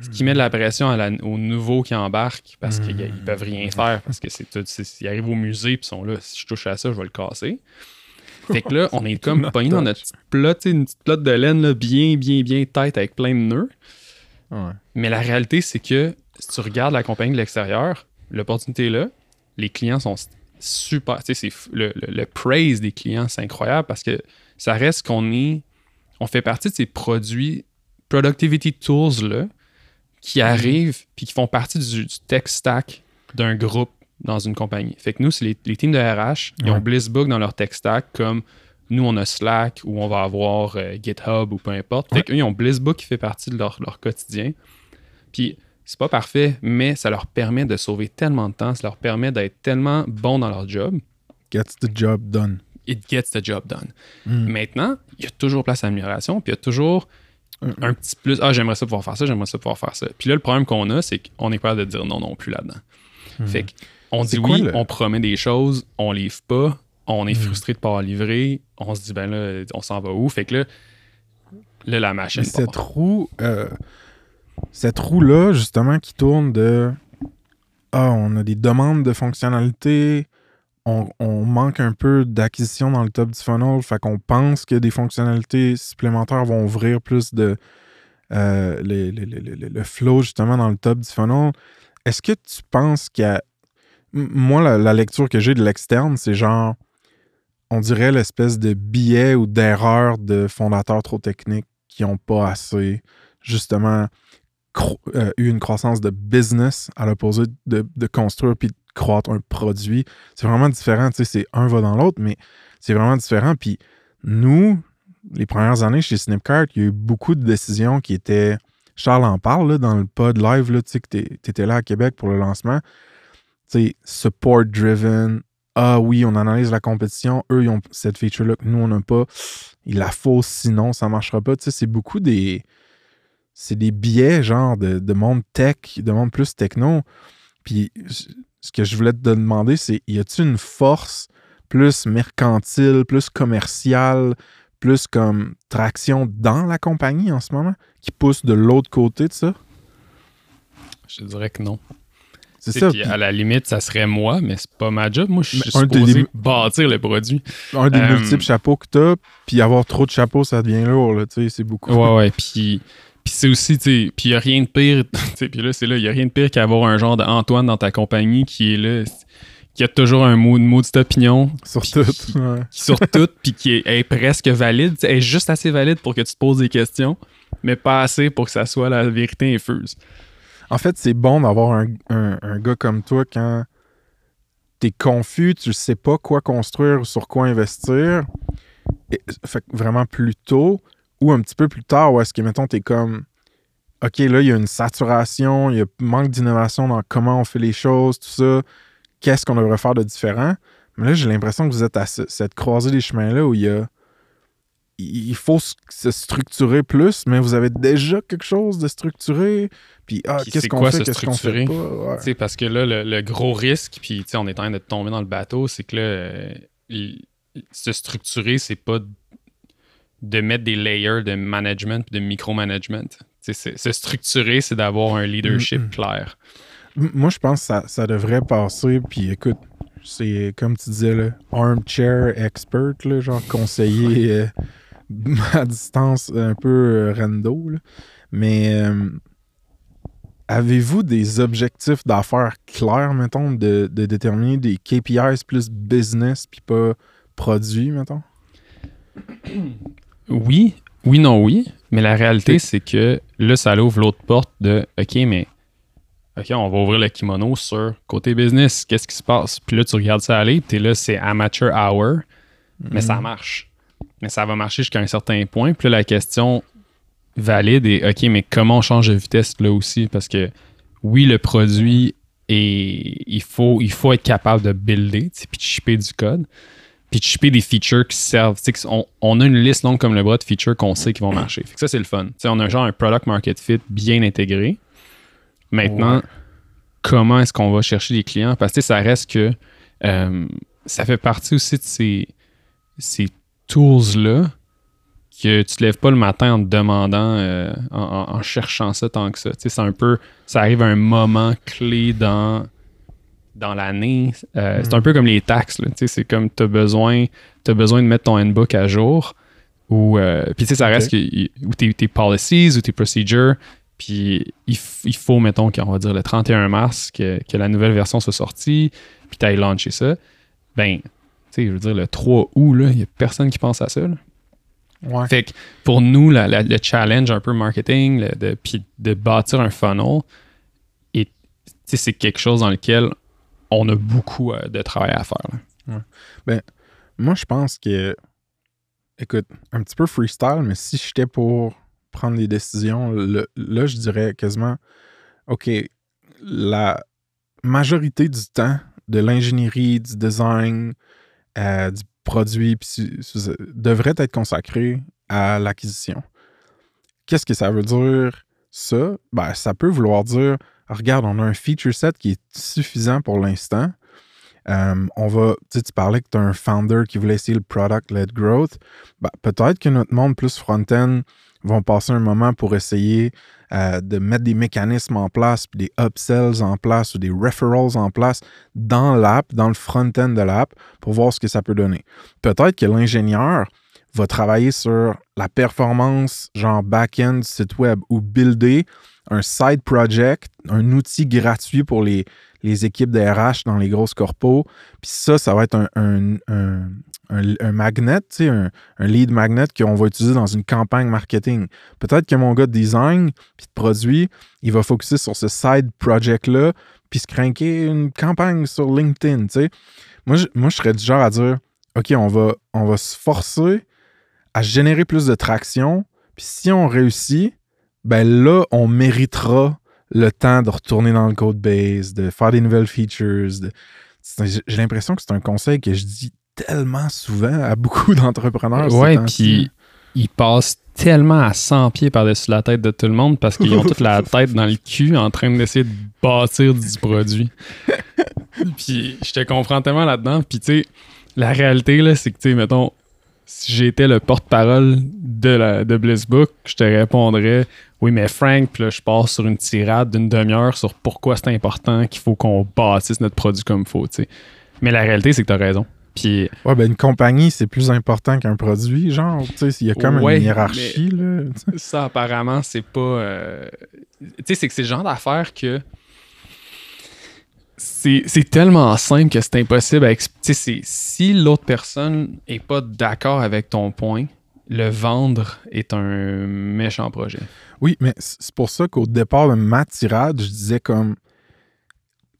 Ce qui met de la pression à la- aux nouveaux qui embarquent parce qu'ils ne peuvent rien faire, parce que c'est Ils arrivent au musée et ils sont là. Si je touche à ça, je vais le casser. Fait que là, (laughs) on est comme pogné dans notre petite plot, tu sais, une petite plot de laine là, bien, bien, bien tête avec plein de nœuds. Ouais. Mais la réalité, c'est que si tu regardes la compagnie de l'extérieur, l'opportunité est là, les clients sont super. Tu sais, le, le- le praise des clients, c'est incroyable parce que ça reste qu'on est. On fait partie de ces produits productivity tools là qui arrivent puis qui font partie du, du tech stack d'un groupe dans une compagnie. Fait que nous, c'est les, les teams de RH, ils ont. Blissbook dans leur tech stack comme nous, on a Slack ou on va avoir euh, GitHub ou peu importe. Fait qu'eux, ils ont Blissbook qui fait partie de leur, leur quotidien. Puis c'est pas parfait, mais ça leur permet de sauver tellement de temps, ça leur permet d'être tellement bons dans leur job. Gets the job done. It gets the job done. Mm. Maintenant, il y a toujours place à amélioration, puis il y a toujours un petit plus. Ah, j'aimerais ça pouvoir faire ça, j'aimerais ça pouvoir faire ça. Puis là, le problème qu'on a, c'est qu'on est pas de dire non non plus là-dedans. Fait qu'on dit quoi oui, le- on promet des choses, on livre pas, on est Mhm. frustré de pas avoir livré, on se dit ben là, on s'en va où? Fait que là, là la machine. Mais cette part. roue, euh, cette roue-là, justement, qui tourne de Ah, on a des demandes de fonctionnalités, on, manque un peu d'acquisition dans le top du funnel, fait qu'on pense que des fonctionnalités supplémentaires vont ouvrir plus de euh, le flow, justement, dans le top du funnel. Est-ce que tu penses qu'il y a. Moi, la, lecture que j'ai de l'externe, c'est genre. On dirait l'espèce de biais ou d'erreur de fondateurs trop techniques qui n'ont pas assez, justement, euh, eu une croissance de business à l'opposé de, de construire puis de croître un produit. C'est vraiment différent, tu sais, c'est un va dans l'autre, mais c'est vraiment différent. Puis nous, les premières années chez Snipcart, il y a eu beaucoup de décisions qui étaient. Charles en parle là, dans le pod live, là, tu sais, que tu étais là à Québec pour le lancement. Tu sais, support driven. Ah oui, on analyse la compétition. Eux, ils ont cette feature-là que nous, on n'a pas. Il la faut, sinon, ça ne marchera pas. Tu sais, c'est beaucoup des. C'est des biais, genre, de, de monde tech, de monde plus techno. Puis, ce que je voulais te demander, c'est y a-t-il une force plus mercantile, plus commerciale, plus comme traction dans la compagnie en ce moment qui pousse de l'autre côté de ça? Je dirais que non. C'est ça. puis à la limite, ça serait moi, mais c'est pas ma job. Moi, je suis supposé des- bâtir le produit. un des euh, multiples chapeaux que tu as, puis avoir trop de chapeaux, ça devient lourd, là, tu sais, c'est beaucoup. Ouais, ouais. Puis, puis c'est aussi, tu sais, puis il n'y a rien de pire. (laughs) Puis là, c'est là, il n'y a rien de pire qu'avoir un genre d'Antoine dans ta compagnie qui est là, qui a toujours un mot, une maudite opinion Sur tout. puis- ouais. qui sur (laughs) tout, puis qui est, est presque valide. est juste assez valide pour que tu te poses des questions, mais pas assez pour que ça soit la vérité infuse. En fait, c'est bon d'avoir un, un- un gars comme toi quand t'es confus, tu sais pas quoi construire ou sur quoi investir. Et- fait que vraiment plus tôt ou un petit peu plus tard où est-ce que, mettons, t'es comme OK, là, il y a une saturation, il y a manque d'innovation dans comment on fait les choses, tout ça. Qu'est-ce qu'on devrait faire de différent? Mais là, j'ai l'impression que vous êtes à ce- cette croisée des chemins-là où il y a. Il faut se structurer plus, mais vous avez déjà quelque chose de structuré. Puis, ah, qu'est-ce qu'on fait, qu'est-ce qu'on fait structurer? pas? Ouais. Parce que là, le, le gros risque, puis tu sais, on est en train de tomber dans le bateau, c'est que là, euh, il- se structurer, c'est pas de mettre des layers de management de micromanagement. Se structurer, c'est d'avoir un leadership Mm, mm. clair. Moi, je pense que ça, ça devrait passer. Puis écoute, c'est comme tu disais, là, armchair expert, là, genre conseiller euh, (laughs) à distance un peu euh, rando. là. Mais euh, avez-vous des objectifs d'affaires clairs, mettons, de, de déterminer des KPIs plus business puis pas produit, mettons? (clears throat) Oui, oui, non, oui. Mais la réalité, C'est- que là, ça ouvre l'autre porte de OK, mais OK, on va ouvrir le kimono sur côté business. Qu'est-ce qui se passe? Puis là, tu regardes ça aller, puis t'es là, c'est amateur hour, mais ça marche. mais ça va marcher jusqu'à un certain point. Puis là, la question valide est OK, mais comment on change de vitesse là aussi? Parce que oui, le produit et il faut, il faut être capable de builder, puis de shipper du code, puis de shipper des features qui servent. On, on, a une liste longue comme le bras de features qu'on sait qui vont marcher. Fait que ça, c'est le fun. T'sais, on a genre un product market fit bien intégré. Maintenant, comment est-ce qu'on va chercher des clients? Parce que ça reste que euh, ça fait partie aussi de ces, ces tools-là que tu te lèves pas le matin en te demandant, euh, en, cherchant ça tant que ça. c'est un peu, ça arrive à un moment clé dans, dans l'année. Euh, c'est un peu comme les taxes. C'est comme tu as besoin, as besoin de mettre ton handbook à jour. Ou, euh, puis ça reste que, ou tes, tes, policies ou tes procedures. Puis il, faut, mettons, qu'on va dire le 31 mars, que, la nouvelle version soit sortie, puis tu ailles lancer ça. Ben, tu sais, je veux dire, le 3 août, il n'y a personne qui pense à ça. Fait que pour nous, le challenge un peu marketing, de, puis de bâtir un funnel, c'est quelque chose dans lequel on a beaucoup euh, de travail à faire. Ben, moi, je pense que, écoute, un petit peu freestyle, mais si j'étais pour prendre des décisions, là, je dirais quasiment, OK, la majorité du temps de l'ingénierie, du design, euh, du produit devrait être consacré à l'acquisition. Qu'est-ce que ça veut dire, ça? Ben, ça peut vouloir dire, regarde, on a un feature set qui est suffisant pour l'instant. Euh, on va, tu parlais que tu as un founder qui voulait essayer le product-led growth. Ben, peut-être que notre monde plus front-end vont passer un moment pour essayer euh, de mettre des mécanismes en place, des upsells en place ou des referrals en place dans l'app, dans le front-end de l'app, pour voir ce que ça peut donner. Peut-être que l'ingénieur va travailler sur la performance, genre back-end site web, ou builder un side project, un outil gratuit pour les, équipes de RH dans les grosses corpos. Puis ça, ça va être un, un, magnet, un, un lead magnet qu'on va utiliser dans une campagne marketing. Peut-être que mon gars de design puis de produit, il va focuser sur ce side project-là, puis se craquer une campagne sur LinkedIn. Moi, je, moi, je serais du genre à dire OK, on va, on va se forcer à générer plus de traction, puis si on réussit, ben là, on méritera le temps de retourner dans le code base, de faire des nouvelles features. J'ai l'impression que c'est un conseil que je dis tellement souvent à beaucoup (laughs) d'entrepreneurs. Ouais, puis ils passent tellement à 100 pieds par-dessus la tête de tout le monde parce qu'ils ont toute la (laughs) tête dans le cul en train d'essayer de bâtir du produit. (laughs) puis je te comprends tellement là-dedans. Puis tu sais, la réalité, là, c'est que, tu sais, mettons, si j'étais le porte-parole de, la, de Blissbook, je te répondrais oui, mais Frank, puis là, je pars sur une tirade d'une demi-heure sur pourquoi c'est important qu'il faut qu'on bâtisse notre produit comme il faut. Mais la réalité, c'est que tu as raison. Puis, ouais, ben une compagnie, c'est plus important qu'un produit, genre, tu sais, il y a comme une hiérarchie, là. Ça, apparemment, c'est pas... Euh, tu sais, c'est que c'est le genre d'affaire que... C'est tellement simple que c'est impossible à expliquer. Si l'autre personne est pas d'accord avec ton point, le vendre est un méchant projet. Oui, mais c'est pour ça qu'au départ de ma tirade, je disais comme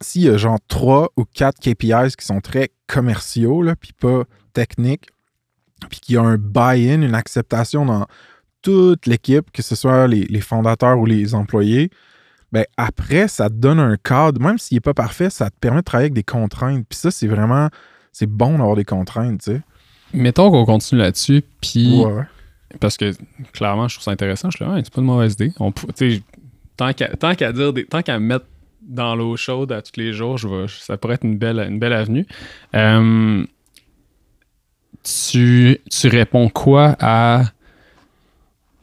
s'il y a genre trois ou quatre KPIs qui sont très commerciaux, puis pas techniques, puis qu'il y a un buy-in, une acceptation dans toute l'équipe, que ce soit les, fondateurs ou les employés, ben après, ça te donne un cadre, même s'il n'est pas parfait, ça te permet de travailler avec des contraintes. Puis ça, c'est vraiment, c'est bon d'avoir des contraintes, tu sais. Mettons qu'on continue là-dessus, puis... Parce que, clairement, je trouve ça intéressant. Je suis là, c'est pas une mauvaise idée. On, tant qu'à dire, tant qu'à mettre dans l'eau chaude à tous les jours, je ça pourrait être une belle, une belle avenue. Euh, tu, réponds quoi à,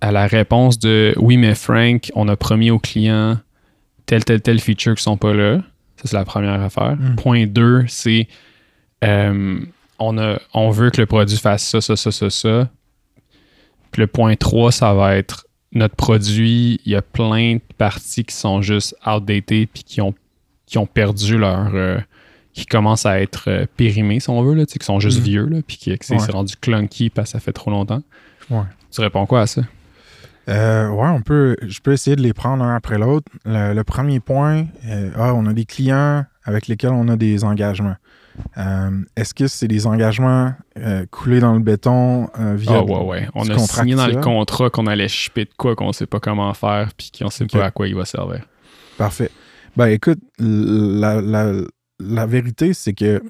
à la réponse de oui, mais Frank, on a promis aux clients tel, tel, tel feature qui sont pas là. Ça, c'est la première affaire. Hmm. Point 2, c'est euh, on, a, on veut que le produit fasse ça, ça, ça, ça, ça. Puis le point 3, ça va être notre produit, il y a plein de parties qui sont juste outdated puis qui ont, qui ont perdu leur. Euh, qui commencent à être euh, périmés, si on veut, là, qui sont juste mm. vieux, là, puis qui s'est rendu clunky parce que ça fait trop longtemps. Ouais. Tu réponds quoi à ça? Euh, ouais, on peut, je peux essayer de les prendre un après l'autre. Le, premier point, ah, on a des clients avec lesquels on a des engagements. Euh, Est-ce que c'est des engagements euh, coulés dans le béton euh, via Ah ouais, ouais. On a signé dans le contrat qu'on allait shipper de quoi qu'on sait pas comment faire puis qu'on sait Ok. pas à quoi il va servir. Parfait. Ben écoute, la, la, la vérité, c'est que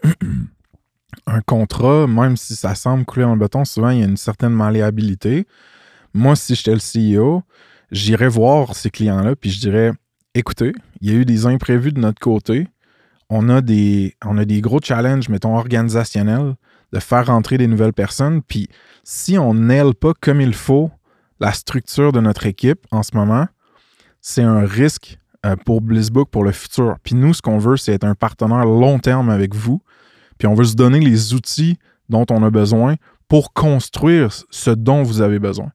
(clears throat) un contrat, même si ça semble couler dans le béton, souvent il y a une certaine malléabilité. Moi, si j'étais le CEO, j'irais voir ces clients-là, puis je dirais écoutez, il y a eu des imprévus de notre côté. On a des, on a des gros challenges, mettons, organisationnels, de faire rentrer des nouvelles personnes. Puis si on n'aile pas comme il faut la structure de notre équipe en ce moment, c'est un risque euh, pour Blissbook pour le futur. Puis nous, ce qu'on veut, c'est être un partenaire long terme avec vous. Puis on veut se donner les outils dont on a besoin pour construire ce dont vous avez besoin.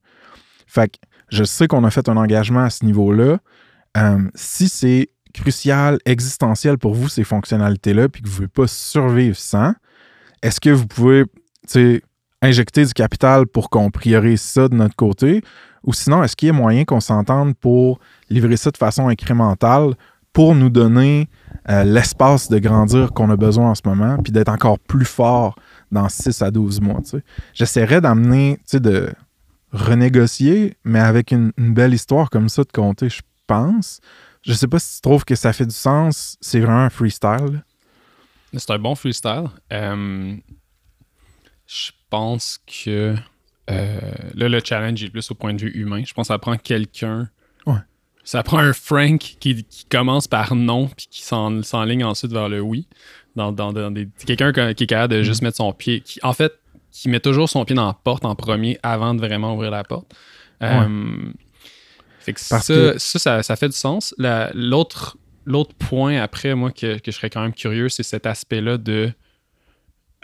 Fait que je sais qu'on a fait un engagement à ce niveau-là. Euh, si c'est crucial, existentiel pour vous, ces fonctionnalités-là, puis que vous ne pouvez pas survivre sans, est-ce que vous pouvez injecter du capital pour qu'on priorise ça de notre côté? Ou sinon, est-ce qu'il y a moyen qu'on s'entende pour livrer ça de façon incrémentale pour nous donner euh, l'espace de grandir qu'on a besoin en ce moment, puis d'être encore plus fort dans 6 à 12 mois? J'essaierais d'amener, de renégocier, mais avec une, une belle histoire comme ça de compter, je pense. Je sais pas si tu trouves que ça fait du sens. C'est vraiment un freestyle. C'est un bon freestyle. Euh, je pense que euh, là, le challenge est plus au point de vue humain. Je pense que ça prend quelqu'un. Ouais. Ça prend un Frank qui, qui commence par non puis qui s'en- s'enligne ensuite vers le oui. Dans, dans- dans des- Quelqu'un qui est capable de juste mettre son pied. Qui, en fait, qui met toujours son pied dans la porte en premier avant de vraiment ouvrir la porte. Euh, fait que ça, que- ça, ça, ça fait du sens. La- L'autre point après, moi, que, que je serais quand même curieux, c'est cet aspect-là de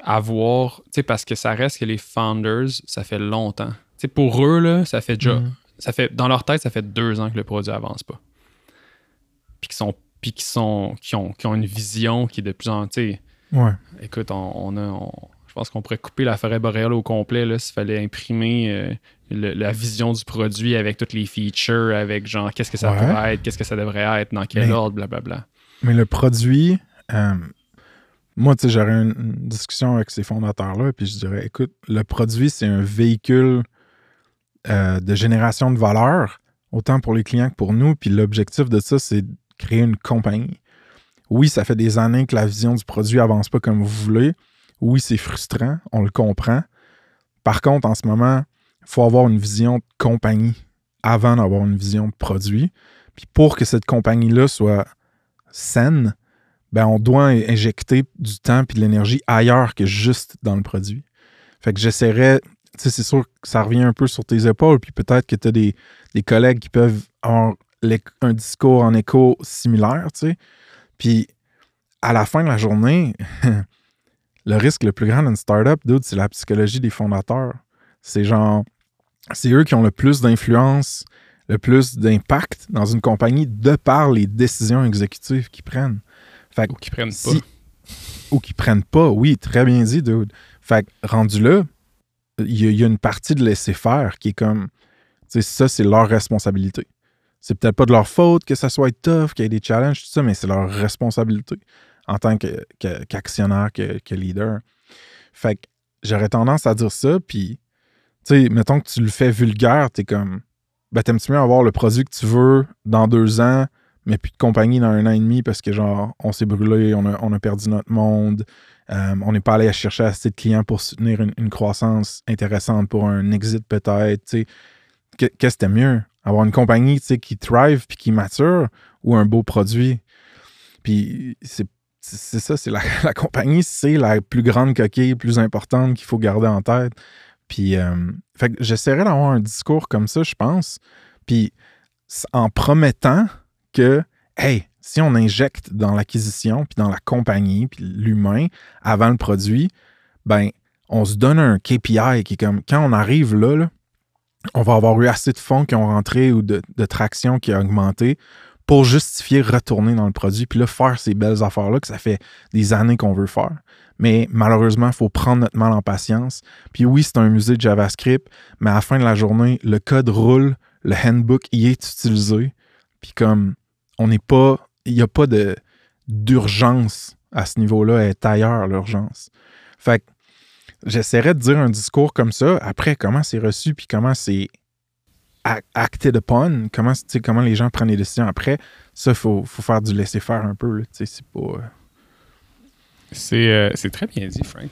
avoir, tu sais, parce que ça reste que les founders, ça fait longtemps. Tu sais, pour eux, là, ça fait déjà, Mhm. ça fait, dans leur tête, ça fait deux ans que le produit avance pas. Puis qu'ils sont, puis sont, qui ont, qui ont une vision qui est de plus en, tu sais, Ouais. écoute, on, on a, on- je pense qu'on pourrait couper la forêt boréale au complet, s'il fallait imprimer euh, le- la vision du produit avec toutes les features, avec genre, qu'est-ce que ça Ouais. pourrait être, qu'est-ce que ça devrait être, dans quel Mais- ordre, blablabla. Mais le produit, euh, moi, tu sais, j'aurais une, une discussion avec ces fondateurs-là, puis je dirais, écoute, le produit, c'est un véhicule euh, de génération de valeur, autant pour les clients que pour nous. Puis l'objectif de ça, c'est de créer une compagnie. Oui, ça fait des années que la vision du produit avance pas comme vous voulez. Oui, c'est frustrant, on le comprend. Par contre, en ce moment, il faut avoir une vision de compagnie avant d'avoir une vision de produit. Puis pour que cette compagnie-là soit saine, ben on doit injecter du temps et de l'énergie ailleurs que juste dans le produit. Fait que j'essaierais, tu sais, c'est sûr que ça revient un peu sur tes épaules, puis peut-être que tu as des, des collègues qui peuvent avoir un discours en écho similaire, tu sais. Puis à la fin de la journée, (laughs) le risque le plus grand d'une startup, dude, c'est la psychologie des fondateurs. C'est genre, c'est eux qui ont le plus d'influence, le plus d'impact dans une compagnie de par les décisions exécutives qu'ils prennent. Fait Ou qu'ils prennent pas. ou qu'ils prennent pas, oui, très bien dit, dude. Fait que rendu là, il y, a- il y a une partie de laisser faire qui est comme, tu sais, ça, c'est leur responsabilité. C'est peut-être pas de leur faute que ça soit tough, qu'il y ait des challenges, tout ça, mais c'est leur responsabilité en tant qu'actionnaire, que, que leader. Fait que j'aurais tendance à dire ça, puis, tu sais, mettons que tu le fais vulgaire, t'es comme, ben, t'aimes-tu mieux avoir le produit que tu veux dans deux ans, mais plus de compagnie dans un an et demi parce que, genre, on s'est brûlé, on a, on a perdu notre monde, euh, on n'est pas allé chercher assez de clients pour soutenir une, croissance intéressante pour un exit peut-être, tu sais. Que- Qu'est-ce que c'était mieux? Avoir une compagnie, tu sais, qui thrive puis qui mature ou un beau produit? Puis c'est c'est ça, c'est (laughs) la, compagnie, c'est la plus grande coquille, plus importante qu'il faut garder en tête. Puis, euh, fait que j'essaierais d'avoir un discours comme ça, je pense. Puis, en promettant que, hey, si on injecte dans l'acquisition, puis dans la compagnie, puis l'humain avant le produit, ben, on se donne un KPI qui est comme, quand on arrive là, là, on va avoir eu assez de fonds qui ont rentré ou de, de traction qui a augmenté pour justifier retourner dans le produit, puis là, faire ces belles affaires-là que ça fait des années qu'on veut faire. Mais malheureusement, il faut prendre notre mal en patience. Puis oui, c'est un musée de JavaScript, mais à la fin de la journée, le code roule, le handbook y est utilisé. Puis comme on n'est pas, il n'y a pas d'urgence à ce niveau-là est ailleurs, l'urgence. Fait que j'essaierais de dire un discours comme ça. Après, comment c'est reçu, puis comment c'est acted upon, comment, comment les gens prennent les décisions après, ça, il faut, faut, faire du laisser-faire un peu. C'est pas. Euh, euh, c'est très bien dit, Frank.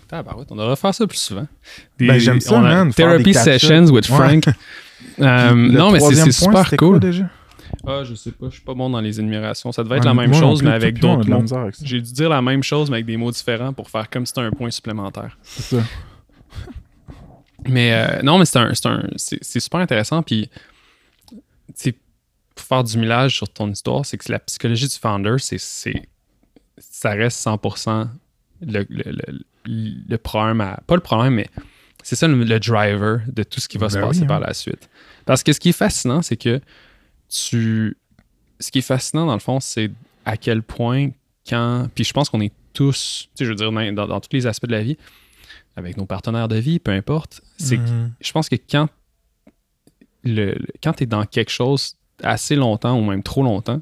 on devrait faire ça plus souvent. ben, j'aime ça, man. Therapy sessions with Frank. (laughs) Euh, non, mais c'est super cool. déjà? Ah, je sais pas, je suis pas bon dans les énumérations. Ça devait être la même chose, mais avec d'autres mots. J'ai dû dire la même chose, mais avec des mots différents pour faire comme si c'était un point supplémentaire. C'est ça. Mais euh, non, mais c'est super intéressant. Puis, pour faire du millage sur ton histoire, c'est que la psychologie du founder, c'est ça reste 100% le, le, problème, pas le problème, mais c'est ça le, driver de tout ce qui va se ben passer par hein. la suite. Parce que ce qui est fascinant, c'est que tu. Ce qui est fascinant, dans le fond, c'est à quel point, quand. Puis je pense qu'on est tous, tu sais, je veux dire, dans, tous les aspects de la vie, avec nos partenaires de vie, peu importe, c'est mhm. je pense que quand, le, quand tu es dans quelque chose assez longtemps ou même trop longtemps,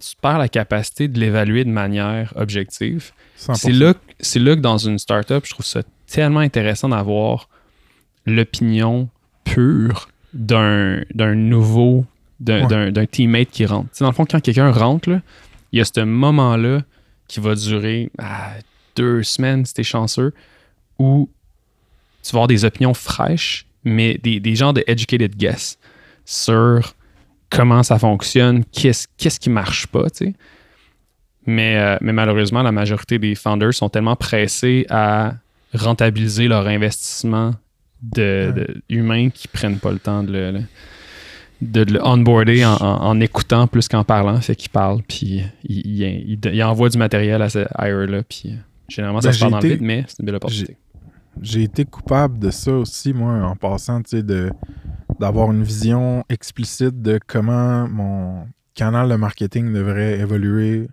tu perds la capacité de l'évaluer de manière objective. C'est là, là que dans une startup, je trouve ça tellement intéressant d'avoir l'opinion pure d'un nouveau, d'un teammate qui rentre. dans le fond, quand quelqu'un rentre, il y a ce moment-là qui va durer ah, deux semaines, si t'es chanceux, où tu vas avoir des opinions fraîches, mais des, des genres de educated guess sur comment ça fonctionne, qu'est-ce qu'est-ce qui marche pas, tu sais. Mais, euh, mais malheureusement, la majorité des founders sont tellement pressés à rentabiliser leur investissement de, humains qui prennent pas le temps de le, de le onboarder en, écoutant plus qu'en parlant. Fait qu'ils parlent, puis ils il, envoient du matériel à ce hire-là, puis généralement, ça ben, se passe dans le vide, mais c'est une belle opportunité. J'ai été coupable de ça aussi, moi, en passant, tu sais, d'avoir une vision explicite de comment mon canal de marketing devrait évoluer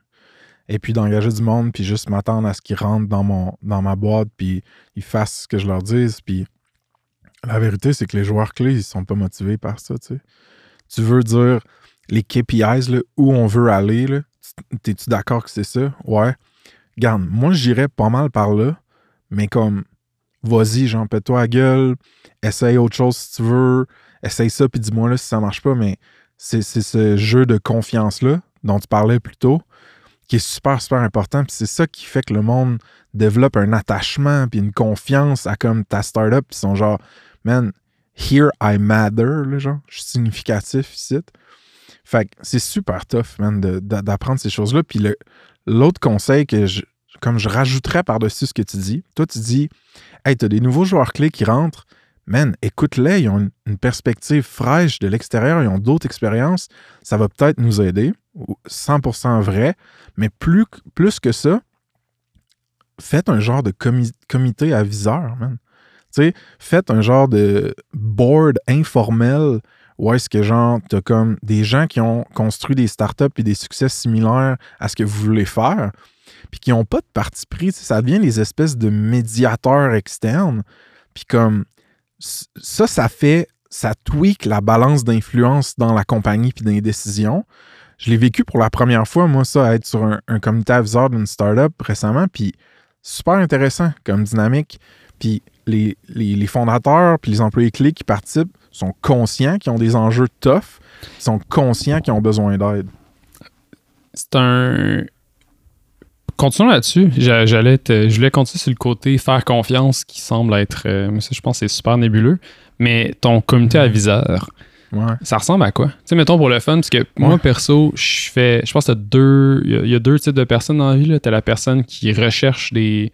et puis d'engager du monde puis juste m'attendre à ce qu'ils rentrent dans mon dans ma boîte puis ils fassent ce que je leur dise puis la vérité c'est que les joueurs clés ils sont pas motivés par ça tu sais. Tu veux dire les KPIs là, où on veut aller là t'es-tu d'accord que c'est ça? Ouais. Garde moi j'irais pas mal par là mais comme vas-y j'en pète-toi la gueule essaye autre chose si tu veux essaye ça, puis dis-moi là si ça marche pas, mais c'est ce jeu de confiance-là dont tu parlais plus tôt qui est super, super important. Puis c'est ça qui fait que le monde développe un attachement puis une confiance à comme ta startup. Puis sont genre, man, here I matter, là, genre, je suis significatif ici. Fait que c'est super tough, man, d'apprendre ces choses-là. Puis l'autre conseil que je, comme je rajouterais par-dessus ce que tu dis, toi, tu dis, hey, t'as des nouveaux joueurs clés qui rentrent, man, écoute-les, ils ont une, perspective fraîche de l'extérieur, ils ont d'autres expériences, ça va peut-être nous aider, 100% vrai, mais plus, que ça, faites un genre de comité aviseur, man. faites un genre de board informel où est-ce que genre, t'as comme des gens qui ont construit des startups et des succès similaires à ce que vous voulez faire, puis qui n'ont pas de parti pris. Ça devient des espèces de médiateurs externes. Puis comme, ça, ça fait, ça tweak la balance d'influence dans la compagnie puis dans les décisions. Je l'ai vécu pour la première fois, moi, ça, être sur un, comité aviseur d'une startup récemment, puis super intéressant comme dynamique. Puis les, fondateurs puis les employés clés qui participent sont conscients qu'ils ont des enjeux tough, sont conscients qu'ils ont besoin d'aide. C'est un, continuons là-dessus. J'allais je voulais continuer sur le côté faire confiance qui semble être, euh, je pense que c'est super nébuleux. Mais ton comité aviseur, ça ressemble à quoi? Tu sais, mettons pour le fun, parce que moi, perso, je fais, je pense que deux, il y, a deux types de personnes dans la vie. Tu as la personne qui recherche des,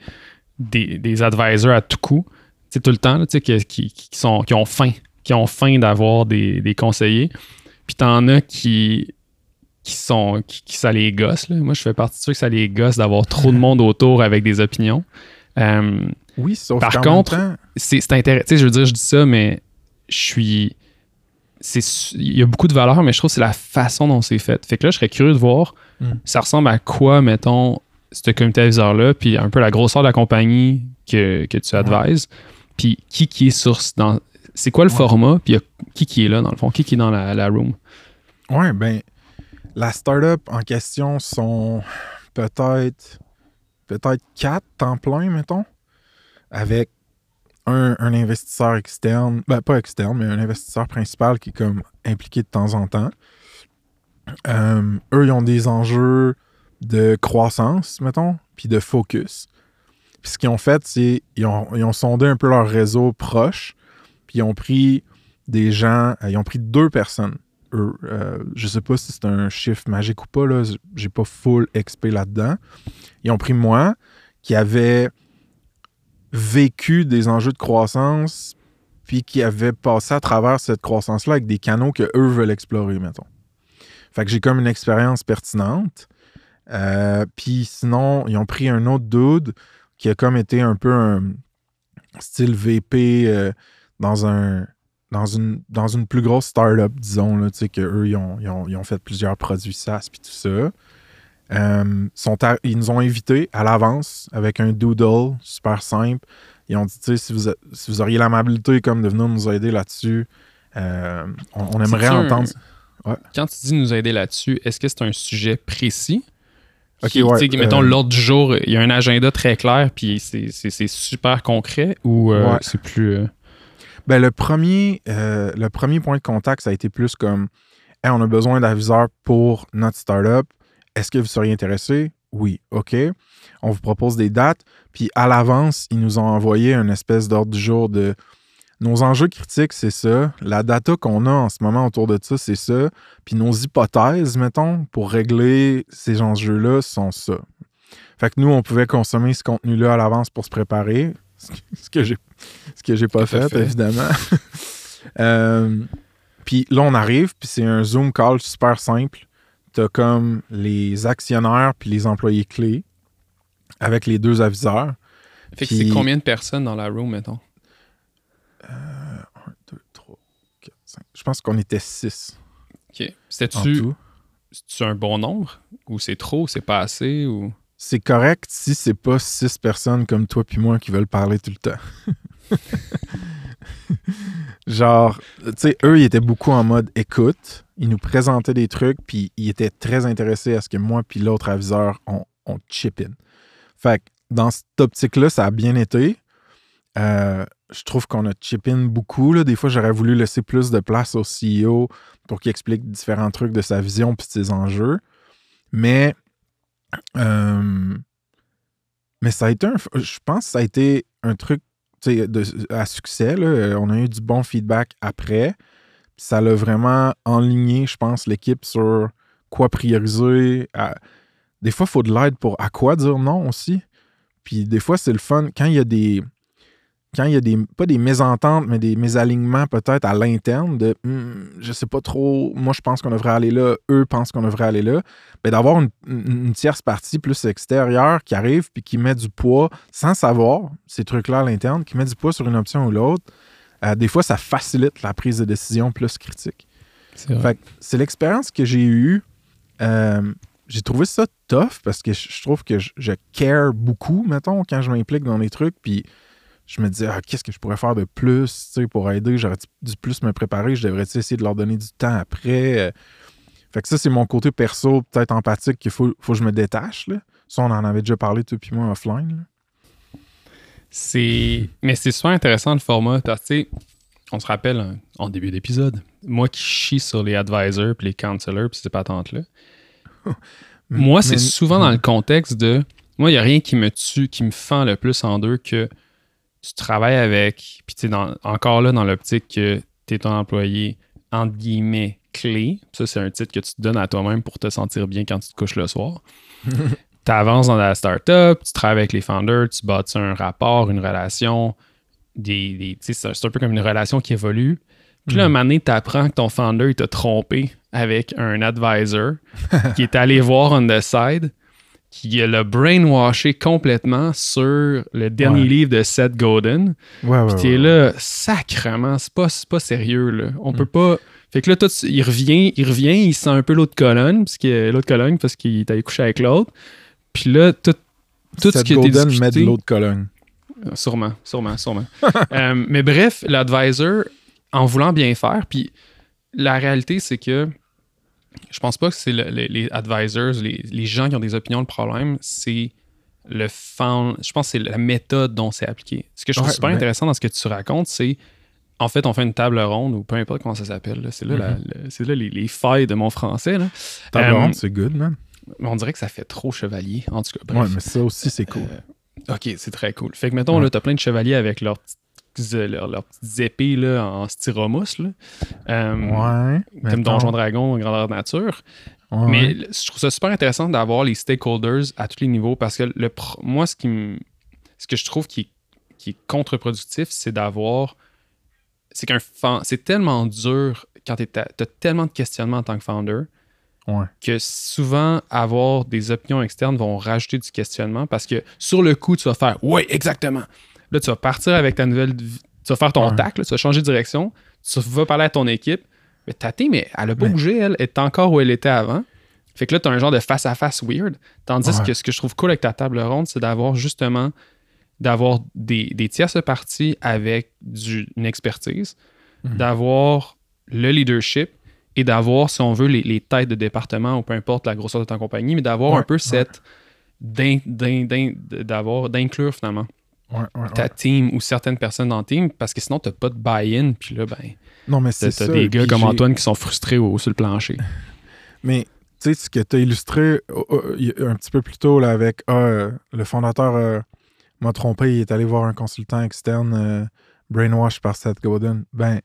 des, advisors à tout coup, tu tout le temps, tu sais, qui, qui, sont, qui ont faim, qui ont faim d'avoir des, des conseillers. Puis t'en as qui qui sont qui, ça les gosse. Moi, je fais partie de ceux que ça les gosse d'avoir trop de monde autour avec des opinions. Euh, oui, sauf Par contre, c'est intéressant. Je veux dire, je dis ça, mais je suis. Il y a beaucoup de valeur, mais je trouve que c'est la façon dont c'est fait. Fait que là, je serais curieux de voir, hmm. ça ressemble à quoi, mettons, ce comité aviseur-là, puis un peu la grosseur de la compagnie que, tu advises, puis qui qui est source dans. C'est quoi le format, puis qui qui est là, dans le fond, qui qui est dans la, la room? Ouais, ben, la startup en question sont peut-être peut-être quatre temps plein, mettons, avec un, investisseur externe, ben pas externe, mais un investisseur principal qui est comme impliqué de temps en temps. Euh, eux, ils ont des enjeux de croissance, mettons, puis de focus. Puis ce qu'ils ont fait, c'est ils ont, ils ont sondé un peu leur réseau proche, puis ils ont pris des gens, euh, ils ont pris deux personnes. Euh, je sais pas si c'est un chiffre magique ou pas, là, j'ai pas full XP là-dedans. Ils ont pris moi, qui avait vécu des enjeux de croissance, puis qui avait passé à travers cette croissance-là avec des canaux que eux veulent explorer, mettons. Fait que j'ai comme une expérience pertinente. Euh, puis sinon, ils ont pris un autre dude qui a comme été un peu un style VP euh, dans un dans une, dans une plus grosse startup, disons, là, tu sais, qu'eux, ils ont, ils, ont, ils ont fait plusieurs produits SaaS puis tout ça. Euh, sont ils nous ont invités à l'avance avec un doodle super simple. Ils ont dit, tu sais, si vous, si vous auriez l'amabilité comme de venir nous aider là-dessus, euh, on, on aimerait un- entendre. Quand tu dis nous aider là-dessus, est-ce que c'est un sujet précis? Ok, Qui- ouais, mettons, euh, l'ordre du jour, il y a un agenda très clair, puis c'est- super concret, ou Ouais. c'est plus... Ben, le, premier, euh, le premier point de contact, ça a été plus comme Hey, on a besoin d'aviseurs pour notre startup. Est-ce que vous seriez intéressé? Oui, OK. On vous propose des dates. Puis à l'avance, ils nous ont envoyé une espèce d'ordre du jour de nos enjeux critiques, c'est ça. La data qu'on a en ce moment autour de ça, c'est ça. Puis nos hypothèses, mettons, pour régler ces enjeux-là sont ça. Fait que nous, on pouvait consommer ce contenu-là à l'avance pour se préparer. Ce que j'ai ce que j'ai pas fait, fait. évidemment. (laughs) Euh, puis là, on arrive, puis c'est un Zoom call super simple. T'as comme les actionnaires puis les employés clés avec les deux aviseurs. Fait que c'est combien de personnes dans la room, mettons? 1, 2, 3, 4, 5. Je pense qu'on était 6 OK. C'était-tu un bon nombre? Ou c'est trop, c'est pas assez? Ou... C'est correct si c'est pas 6 personnes comme toi puis moi qui veulent parler tout le temps. (laughs) Genre, tu sais, eux, ils étaient beaucoup en mode écoute. Ils nous présentaient des trucs, puis ils étaient très intéressés à ce que moi puis l'autre aviseur, on, on chip in. Fait que dans cette optique-là, ça a bien été. Euh, je trouve qu'on a chip in beaucoup. Des fois, j'aurais voulu laisser plus de place au CEO pour qu'il explique différents trucs de sa vision puis de ses enjeux. Mais, euh, mais ça a été un. Je pense que ça a été un truc de, à succès. là. On a eu du bon feedback après. Ça l'a vraiment enligné, je pense, l'équipe sur quoi prioriser. Des fois, il faut de l'aide pour à quoi dire non aussi. Puis des fois, c'est le fun quand il y a des. Quand il y a des. Pas des mésententes, mais des mésalignements peut-être à l'interne de Hmm, je sais pas trop, moi je pense qu'on devrait aller là, eux pensent qu'on devrait aller là. Ben, d'avoir une, une- une tierce partie plus extérieure qui arrive puis qui met du poids sans savoir ces trucs-là à l'interne, qui met du poids sur une option ou l'autre, euh, des fois ça facilite la prise de décision plus critique. C'est l'expérience que j'ai eue. Euh, j'ai trouvé ça tough parce que je trouve que je, je care beaucoup, mettons, quand je m'implique dans les trucs. Puis je me disais, ah, qu'est-ce que je pourrais faire de plus tu sais, pour aider? J'aurais dû plus me préparer. Je devrais essayer de leur donner du temps après. Euh, Fait que ça, c'est mon côté perso, peut-être empathique, qu'il faut, faut que je me détache. Là. Ça, on en avait déjà parlé, toi puis moi, offline. C'est... Mais c'est super intéressant le format. Parce que, on se rappelle hein, en début d'épisode, moi qui chie sur les advisors puis les counselors puis ces patentes-là. (laughs) moi, c'est Mais- souvent dans le contexte de. Moi, il n'y a rien qui me tue, qui me fend le plus en deux que tu travailles avec. Puis, tu encore là, dans l'optique que tu es ton employé, entre guillemets, clé. Ça, c'est un titre que tu te donnes à toi-même pour te sentir bien quand tu te couches le soir. (laughs) tu avances dans la startup, tu travailles avec les founders, tu bâtis un rapport, une relation. Des, c'est c'est un peu comme une relation qui évolue. Puis là, un moment donné, tu apprends que ton founder il t'a trompé avec un advisor qui est allé voir on the side, qui l'a brainwashé complètement sur le dernier Ouais. livre de Seth Godin. Ouais, ouais, Puis t'es là, sacrement, c'est pas, pas sérieux, là. On peut pas. Fait que là, il revient, il revient, il sent un peu l'autre colonne, parce que l'autre colonne, parce qu'il est allé coucher avec l'autre. Puis là, tout, tout ce Seth qui Godin discuté. met de l'autre colonne. Euh, Sûrement, sûrement, sûrement. (laughs) Euh, mais bref, l'advisor, en voulant bien faire, puis la réalité, c'est que je pense pas que c'est le- le- les advisors, les, les gens qui ont des opinions, le problème, c'est le found, je pense que c'est la méthode dont c'est appliqué. Ce que je trouve Ouais, super intéressant dans ce que tu racontes, c'est en fait, on fait une table ronde ou peu importe comment ça s'appelle. là. C'est là, la- le- c'est là les, les failles de mon français. Là. Table Euh, ronde, c'est good, man. On dirait que ça fait trop chevalier. En tout cas, bref. Ouais, mais ça aussi, c'est cool. Euh, ok, c'est très cool. Fait que mettons, Ouais. là, t'as plein de chevaliers avec leurs petites, euh, leurs, leurs petites épées là, en styromousse. Là. Euh, ouais. Comme. Donjon Dragon, grandeur nature. Ouais, Mais ouais. je trouve ça super intéressant d'avoir les stakeholders à tous les niveaux parce que le moi, ce, qui me- ce que je trouve qui est, qui est contre-productif, c'est d'avoir. C'est qu'un c'est tellement dur quand tu as tellement de questionnements en tant que founder Ouais. que souvent avoir des opinions externes vont rajouter du questionnement parce que sur le coup, tu vas faire Oui, exactement. Là, tu vas partir avec ta nouvelle. Tu vas faire ton Ouais. tac, là, tu vas changer de direction, tu vas parler à ton équipe. Mais ta team, mais elle a pas Mais- bougé, elle est encore où elle était avant. Fait que là, tu as un genre de face-à-face weird. Tandis Ouais. que ce que je trouve cool avec ta table ronde, c'est d'avoir justement d'avoir des, des tierces parties avec du- une expertise, Mhm. d'avoir le leadership et d'avoir, si on veut, les, les têtes de département ou peu importe la grosseur de ta compagnie, mais d'avoir Ouais, un peu ouais. cette. d'avoir d'inclure finalement Ouais, ouais, ta team ou certaines personnes dans le team parce que sinon t'as pas de buy-in puis là ben Non, mais t'as c'est ça. des gars comme Antoine qui sont frustrés au, sur le plancher (laughs) Mais tu sais, ce que tu as illustré oh, oh, un petit peu plus tôt là, avec ah, euh, le fondateur euh, m'a trompé, il est allé voir un consultant externe euh, brainwash par Seth Godin. Ben,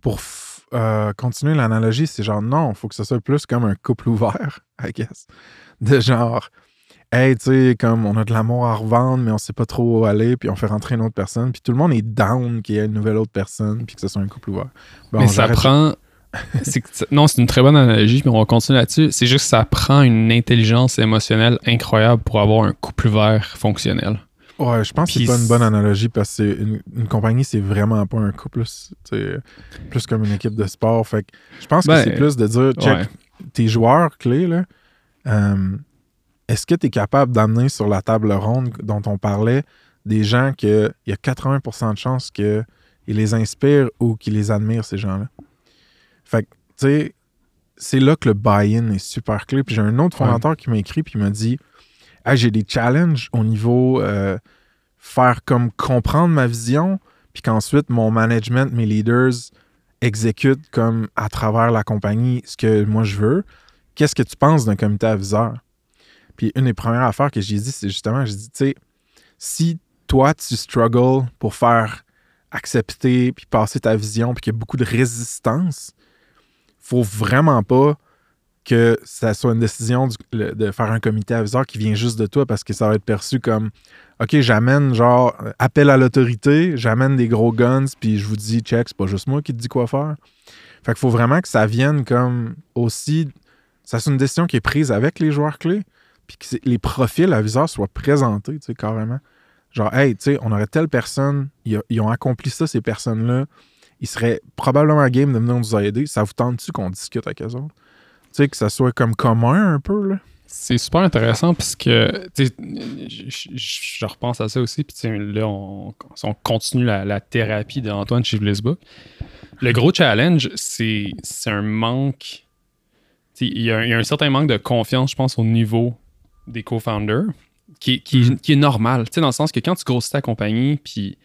pour f- euh, continuer l'analogie, c'est genre non, il faut que ce soit plus comme un couple ouvert, (laughs) I guess. De genre, hey, tu sais, comme on a de l'amour à revendre, mais on sait pas trop où aller, puis on fait rentrer une autre personne, puis tout le monde est down qu'il y ait une nouvelle autre personne, puis que ce soit un couple ouvert. Bon, mais ça prend non c'est une très bonne analogie mais on va continuer là-dessus c'est juste que ça prend une intelligence émotionnelle incroyable pour avoir un couple vert fonctionnel Ouais, je pense que c'est pas une bonne analogie parce que une, une compagnie, c'est vraiment pas un couple. C'est c'est plus comme une équipe de sport. Fait que je pense Ben, que c'est plus de dire, check, ouais. tes joueurs clés, là, euh, est-ce que tu es capable d'amener sur la table ronde dont on parlait des gens que il y a 80% de chances qu'ils les inspirent ou qu'ils les admirent, ces gens-là? Fait que, tu sais, c'est là que le buy-in est super clé. Puis j'ai un autre Ouais. fondateur qui m'a écrit puis il m'a dit Hey, j'ai des challenges au niveau euh, faire comme comprendre ma vision, puis qu'ensuite mon management, mes leaders exécutent comme à travers la compagnie ce que moi je veux. Qu'est-ce que tu penses d'un comité aviseur? Puis une des premières affaires que j'ai dit, c'est justement, j'ai dit, tu sais, si toi tu struggles pour faire accepter puis passer ta vision, puis qu'il y a beaucoup de résistance, faut vraiment pas que ça soit une décision de faire un comité aviseur qui vient juste de toi parce que ça va être perçu comme OK, j'amène genre appel à l'autorité, j'amène des gros guns, puis je vous dis check, c'est pas juste moi qui te dis quoi faire. Fait qu'il faut vraiment que ça vienne comme aussi. Ça c'est une décision qui est prise avec les joueurs clés, puis que les profils aviseurs soient présentés, tu sais, carrément. Genre, hey, tu sais, on aurait telle personne, ils, ont accompli ça, ces personnes-là. Ils seraient probablement à game de venir nous aider. Ça vous tente-tu qu'on discute avec eux autres? Tu sais, que ça soit comme commun un peu, là? C'est super intéressant parce que je, repense à ça aussi. Puis là, on, on continue la, thérapie d'Antoine Book. Le gros challenge, c'est un manque. Il y, il y a un certain manque de confiance, je pense, au niveau des co-founders, qui, qui, qui est normal. Tu sais, dans le sens que quand tu grossis ta compagnie, puis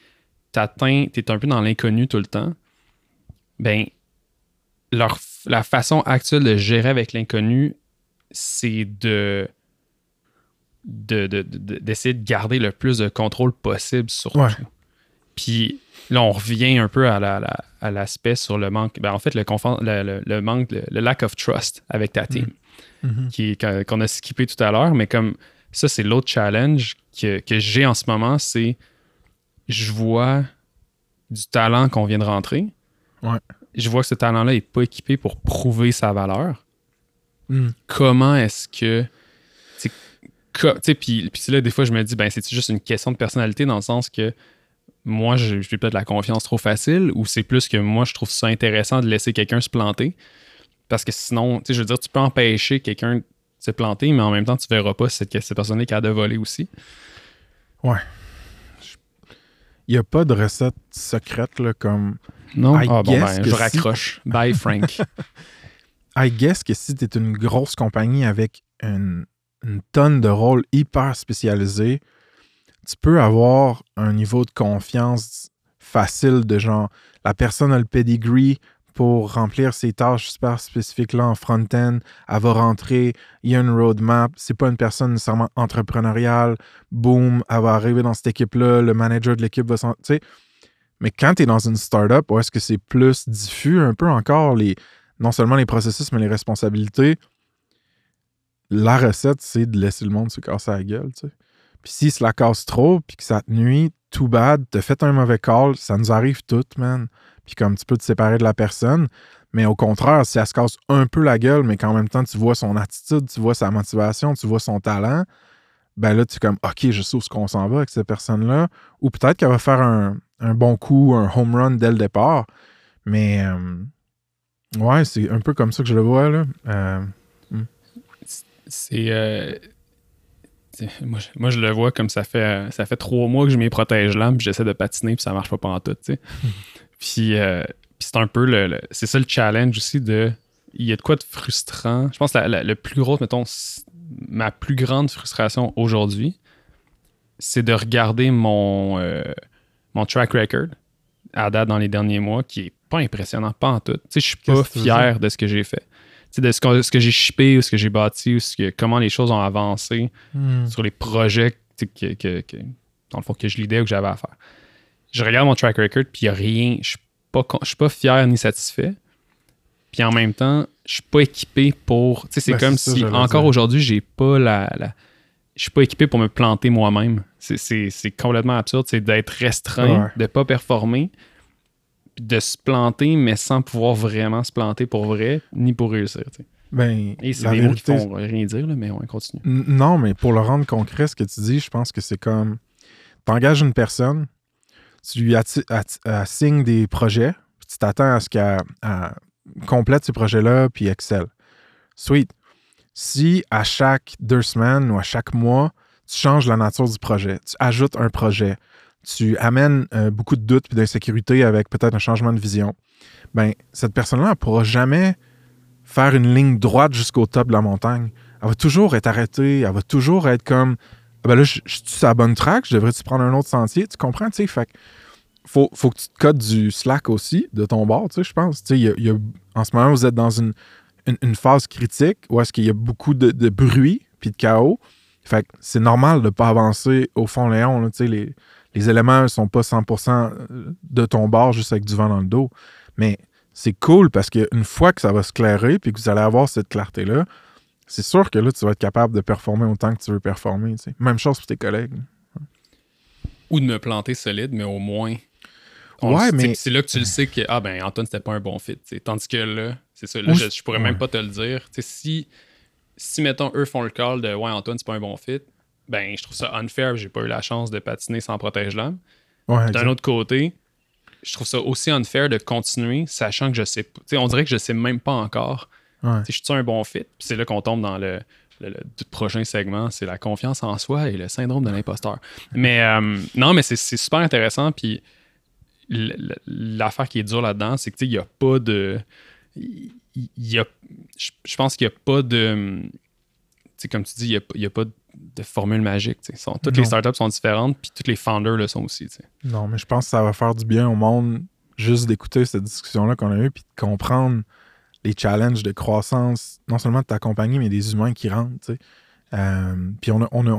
t'atteins, t'es un peu dans l'inconnu tout le temps, ben, leur, la façon actuelle de gérer avec l'inconnu, c'est de de- de- de- d'essayer de, garder le plus de contrôle possible sur Ouais. tout. Puis là, on revient un peu à la- la- à l'aspect sur le manque. Ben, en fait, le, confort- le, le- le manque, le, le lack of trust avec ta team, Mhm. Est- qu'on a skippé tout à l'heure. Mais comme ça, c'est l'autre challenge que, que j'ai en ce moment, c'est je vois du talent qu'on vient de rentrer. Ouais. Je vois que ce talent-là n'est pas équipé pour prouver sa valeur Mm. comment est-ce que. puis là, des fois, je me dis, ben, c'est juste une question de personnalité dans le sens que moi, je j'ai peut-être la confiance trop facile ou c'est plus que moi, je trouve ça intéressant de laisser quelqu'un se planter? Parce que sinon, tu sais, je veux dire, tu peux empêcher quelqu'un de se planter, mais en même temps, tu verras pas si cette, cette personne est capable de voler aussi. Il n'y a pas de recette secrète, là, comme. Non? I ah bon, ben, je si. raccroche. Bye, Frank. (laughs) I guess que si tu es une grosse compagnie avec une une tonne de rôles hyper spécialisés, tu peux avoir un niveau de confiance facile de genre, la personne a le pedigree pour remplir ces tâches super spécifiques-là en front-end. Elle va rentrer, il y a une roadmap. C'est pas une personne nécessairement entrepreneuriale. Boom, elle va arriver dans cette équipe-là. Le manager de l'équipe va s'en. Mais quand tu es dans une startup, où est-ce que c'est plus diffus un peu encore, les, non seulement les processus, mais les responsabilités, la recette, c'est de laisser le monde se casser la gueule. Puis si se casse trop, puis que ça te nuit, too bad, t'as fait un mauvais call, ça nous arrive toutes, man. Puis comme tu peux te séparer de la personne. Mais au contraire, si elle se casse un peu la gueule, mais qu'en même temps, tu vois son attitude, tu vois sa motivation, tu vois son talent, ben là, tu es comme, OK, je sais où ce qu'on s'en va avec cette personne-là. Ou peut-être qu'elle va faire un, bon coup, un home run dès le départ. Mais euh, ouais, c'est un peu comme ça que je le vois, là. Euh, hmm. C'est. Euh, moi, je, moi, je le vois comme ça fait ça fait trois mois que je m'y protège là, puis j'essaie de patiner, puis ça marche pas pendant tout, (laughs) Euh, puis, c'est un peu le, c'est ça le challenge aussi de. Il y a de quoi de frustrant. Je pense que le plus gros, mettons, ma plus grande frustration aujourd'hui, c'est de regarder mon, euh, mon track record à date dans les derniers mois, qui est pas impressionnant, pas en tout. Tu sais, je suis pas fier de ce que j'ai fait. De ce que, ce que j'ai shippé ou ce que j'ai bâti ou ce que, comment les choses ont avancé hmm. sur les projets que, que, que, dans le fond, que je l'idée ou que j'avais à faire je regarde mon track record, puis il n'y a rien. Je ne suis pas fier ni satisfait. Puis en même temps, je suis pas équipé pour. Tu sais, c'est ben, comme si encore aujourd'hui, j'ai pas la, Je suis pas équipé pour me planter moi-même. C'est complètement absurde. C'est d'être restreint, de de pas performer, de se planter, mais sans pouvoir vraiment se planter pour vrai, ni pour réussir. Ben, Et c'est des mots qui font rien dire, mais on continue. Non, mais pour le rendre concret, ce que tu dis, je pense que c'est comme. Tu engages une personne, tu lui assignes des projets, puis tu t'attends à ce qu'elle complète ces projets-là, puis excelle. Sweet. Si à chaque deux semaines ou à chaque mois, tu changes la nature du projet, tu ajoutes un projet, tu amènes euh, beaucoup de doutes et d'insécurité avec peut-être un changement de vision, ben cette personne-là ne pourra jamais faire une ligne droite jusqu'au top de la montagne. Elle va toujours être arrêtée, elle va toujours être comme ben là, je, suis sur la bonne track, je devrais-tu prendre un autre sentier? Tu comprends? Tu sais, fait faut, faut que tu te codes du slack aussi de ton bord, tu sais, je pense. Tu sais, y a, en ce moment, vous êtes dans une, une, phase critique où est-ce qu'il y a beaucoup de, bruit puis de chaos. Fait que c'est normal de ne pas avancer au fond Léon. sais, les, les éléments ne sont pas 100% de ton bord juste avec du vent dans le dos. Mais c'est cool parce qu'une fois que ça va se clairer puis que vous allez avoir cette clarté-là, c'est sûr que là, tu vas être capable de performer autant que tu veux performer. Même chose pour tes collègues. Ou de me planter solide, mais au moins. ouais, mais. C'est là que tu le sais que, ah ben, Antoine, c'était pas un bon fit. Tandis que là, c'est ça, là, je, pourrais même pas te le dire. si, si, mettons, eux font le call de, ouais, Antoine, c'est pas un bon fit, ben, je trouve ça unfair. J'ai pas eu la chance de patiner sans protège-lame. D'un autre côté, je trouve ça aussi unfair de continuer, sachant que je sais pas. On dirait que je sais même pas encore je suis un bon fit? c'est là qu'on tombe dans le, prochain segment, c'est la confiance en soi et le syndrome de l'imposteur. Mais euh, non, mais c'est super intéressant. Puis l'affaire qui est dure là-dedans, c'est que il n'y a pas de. Y a, je pense qu'il n'y a pas de. Comme tu dis, il n'y a, pas de formule magique. Sont, toutes les startups sont différentes, puis tous les founders le sont aussi. Non, mais je pense que ça va faire du bien au monde juste d'écouter cette discussion-là qu'on a eue, puis de comprendre les challenges de croissance, non seulement de ta compagnie, mais des humains qui rentrent. Euh, puis on a, on, a,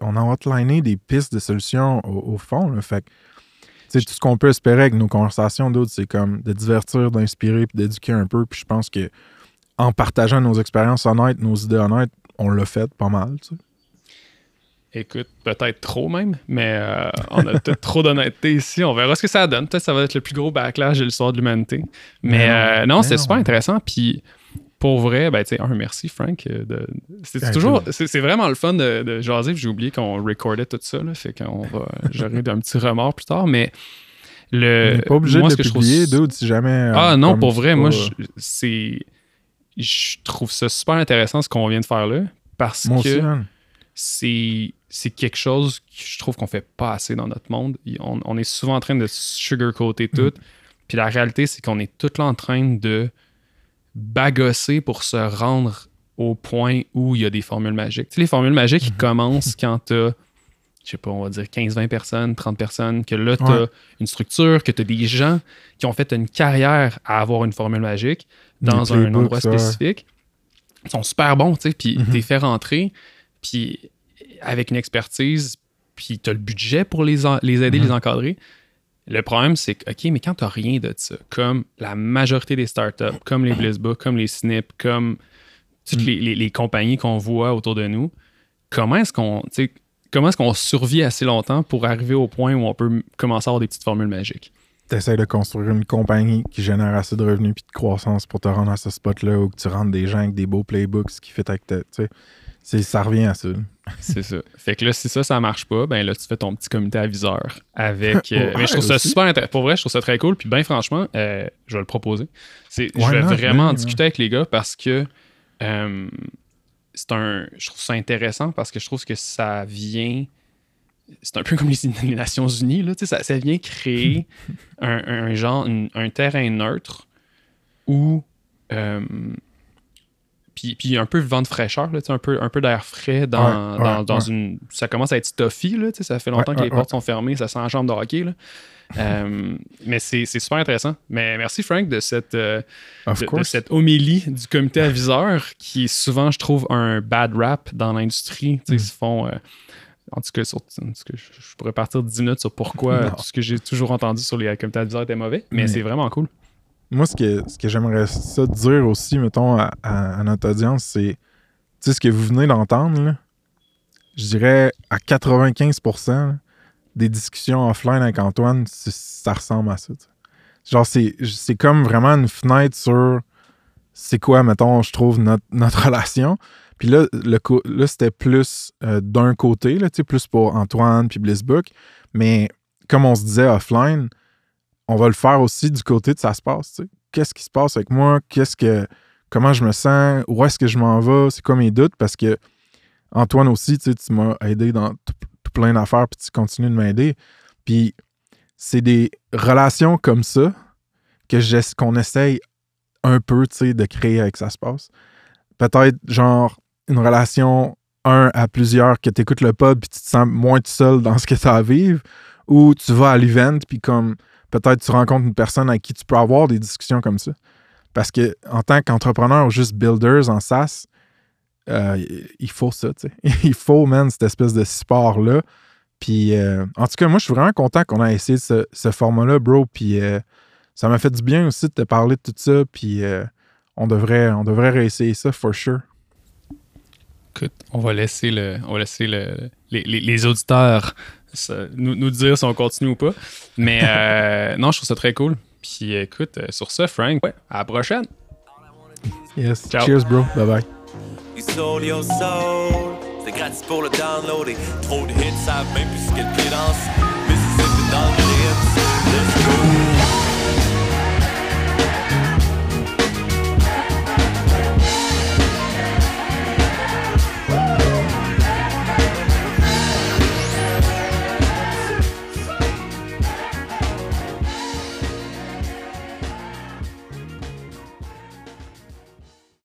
on, a outliné des pistes de solutions au, fond. Fait tout ce qu'on peut espérer avec nos conversations d'autres, c'est comme de divertir, d'inspirer, puis d'éduquer un peu. Puis je pense que en partageant nos expériences honnêtes, nos idées honnêtes, on l'a fait pas mal. Écoute, peut-être trop même, mais euh, on a (laughs) peut-être trop d'honnêteté ici. On verra ce que ça donne. Peut-être que ça va être le plus gros backlash de l'histoire de l'humanité. Mais, non, euh, c'est super intéressant. Puis pour vrai, ben, un merci, Frank. Euh, c'est toujours, c'est vraiment le fun de, de jaser. J'ai oublié qu'on recordait tout ça. Là, fait qu'on va, j'aurai (laughs) un petit remords plus tard. Mais le. pas obligé moi, de ce que publier, je trouve... si jamais. Ah non, pour vrai, moi, c'est. Je trouve ça super intéressant ce qu'on vient de faire là. Parce que c'est c'est quelque chose que je trouve qu'on fait pas assez dans notre monde. On, est souvent en train de sugarcoater tout. Mm. Puis la réalité, c'est qu'on est tout là en train de bagosser pour se rendre au point où il y a des formules magiques. Tu sais, les formules magiques, ils Mhm. commencent quand tu as, je sais pas, on va dire 15-20 personnes, 30 personnes, que là, tu as Ouais. une structure, que tu as des gens qui ont fait une carrière à avoir une formule magique dans Des un endroit ça, spécifique. Ils sont super bons, tu sais, puis Mhm. t'es fait rentrer, puis avec une expertise, puis tu as le budget pour les, en- les aider, Mhm. les encadrer. Le problème, c'est que, OK, mais quand tu rien de ça, comme la majorité des startups, comme les Blizzbook, comme les Snip, comme toutes Mm. les, les- les compagnies qu'on voit autour de nous, comment est-ce qu'on tu comment est-ce qu'on survit assez longtemps pour arriver au point où on peut commencer à avoir des petites formules magiques? T'essayes de construire une compagnie qui génère assez de revenus puis de croissance pour te rendre à ce spot-là où tu rentres des gens avec des beaux playbooks qui fit avec ta. Ça revient à ça. C'est ça. Fait que là, si ça, ça marche pas, ben là, tu fais ton petit comité aviseur avec. (laughs) euh, Ouais, mais je trouve ça aussi. super intéressant. Pour vrai, je trouve ça très cool. Puis, ben franchement, euh, je vais le proposer. C'est, je vais vraiment en discuter avec les gars parce que euh, c'est un. Je trouve ça intéressant parce que je trouve que ça vient. C'est un peu comme les, (laughs) Nations Unies, là, tu sais, ça, ça vient créer (laughs) un, un genre, un terrain neutre où. euh, puis, puis un peu vent de fraîcheur, là, un peu, un peu d'air frais dans, Ouais, ouais, dans, dans ouais. une. Ça commence à être stuffy, là, ça fait longtemps que les portes sont fermées, ça sent la chambre de hockey. Là. (laughs) Euh, mais c'est super intéressant. Mais merci, Frank, de cette, euh, de, cette homélie du comité aviseur qui est souvent, je trouve, un bad rap dans l'industrie. Mm. Ils se font. euh, en tout cas, sur- en tout cas, je, pourrais partir 10 minutes sur pourquoi (laughs) tout ce que j'ai toujours entendu sur les comités aviseurs était mauvais, mais Mais- c'est vraiment cool. Moi, ce que, ce que j'aimerais ça dire aussi, mettons, à, notre audience, c'est, ce que vous venez d'entendre, je dirais à 95% là, des discussions offline avec Antoine, ça ressemble à ça. Genre, c'est, comme vraiment une fenêtre sur c'est quoi, mettons, je trouve, notre, notre (laughs) relation. Puis là, le, c'était plus euh, d'un côté, là, plus pour Antoine puis Blissbook. Mais comme on se disait offline, on va le faire aussi du côté de ça se passe. Qu'est-ce qui se passe avec moi? Qu'est-ce que. Comment je me sens? Où est-ce que je m'en vais? C'est quoi mes doutes? Parce que Antoine aussi, tu m'as aidé dans tout, plein d'affaires, puis tu continues de m'aider. Puis c'est des relations comme ça que qu'on essaye un peu, de créer avec ça se passe. Peut-être genre une relation un à plusieurs que tu écoutes le pub puis tu te sens moins seul dans ce que tu as à vivre ou tu vas à l'event puis comme peut-être tu rencontres une personne avec qui tu peux avoir des discussions comme ça. Parce que en tant qu'entrepreneur ou juste builders en SaaS, euh, il faut ça, tu sais. (laughs) Il faut, man, cette espèce de support-là. Puis, euh, en tout cas, moi, je suis vraiment content qu'on ait essayé ce, format-là, bro. Puis, euh, ça m'a fait du bien aussi de te parler de tout ça. Puis, on, devrait, on devrait réessayer ça, for sure. Écoute, on va laisser, le, on va laisser le, les auditeurs ça- nous, nous dire si on continue ou pas. Mais euh, (laughs) non, je trouve ça très cool. Puis écoute, euh, sur ça, Frank, ouais, à la prochaine. Yes. Ciao. Cheers, bro. Bye bye. Il sold your soul. C'est gratis pour le downloader. Trop de hits, savent même plus ce qu'elle danse. Mississippi dans le hits. Let's go.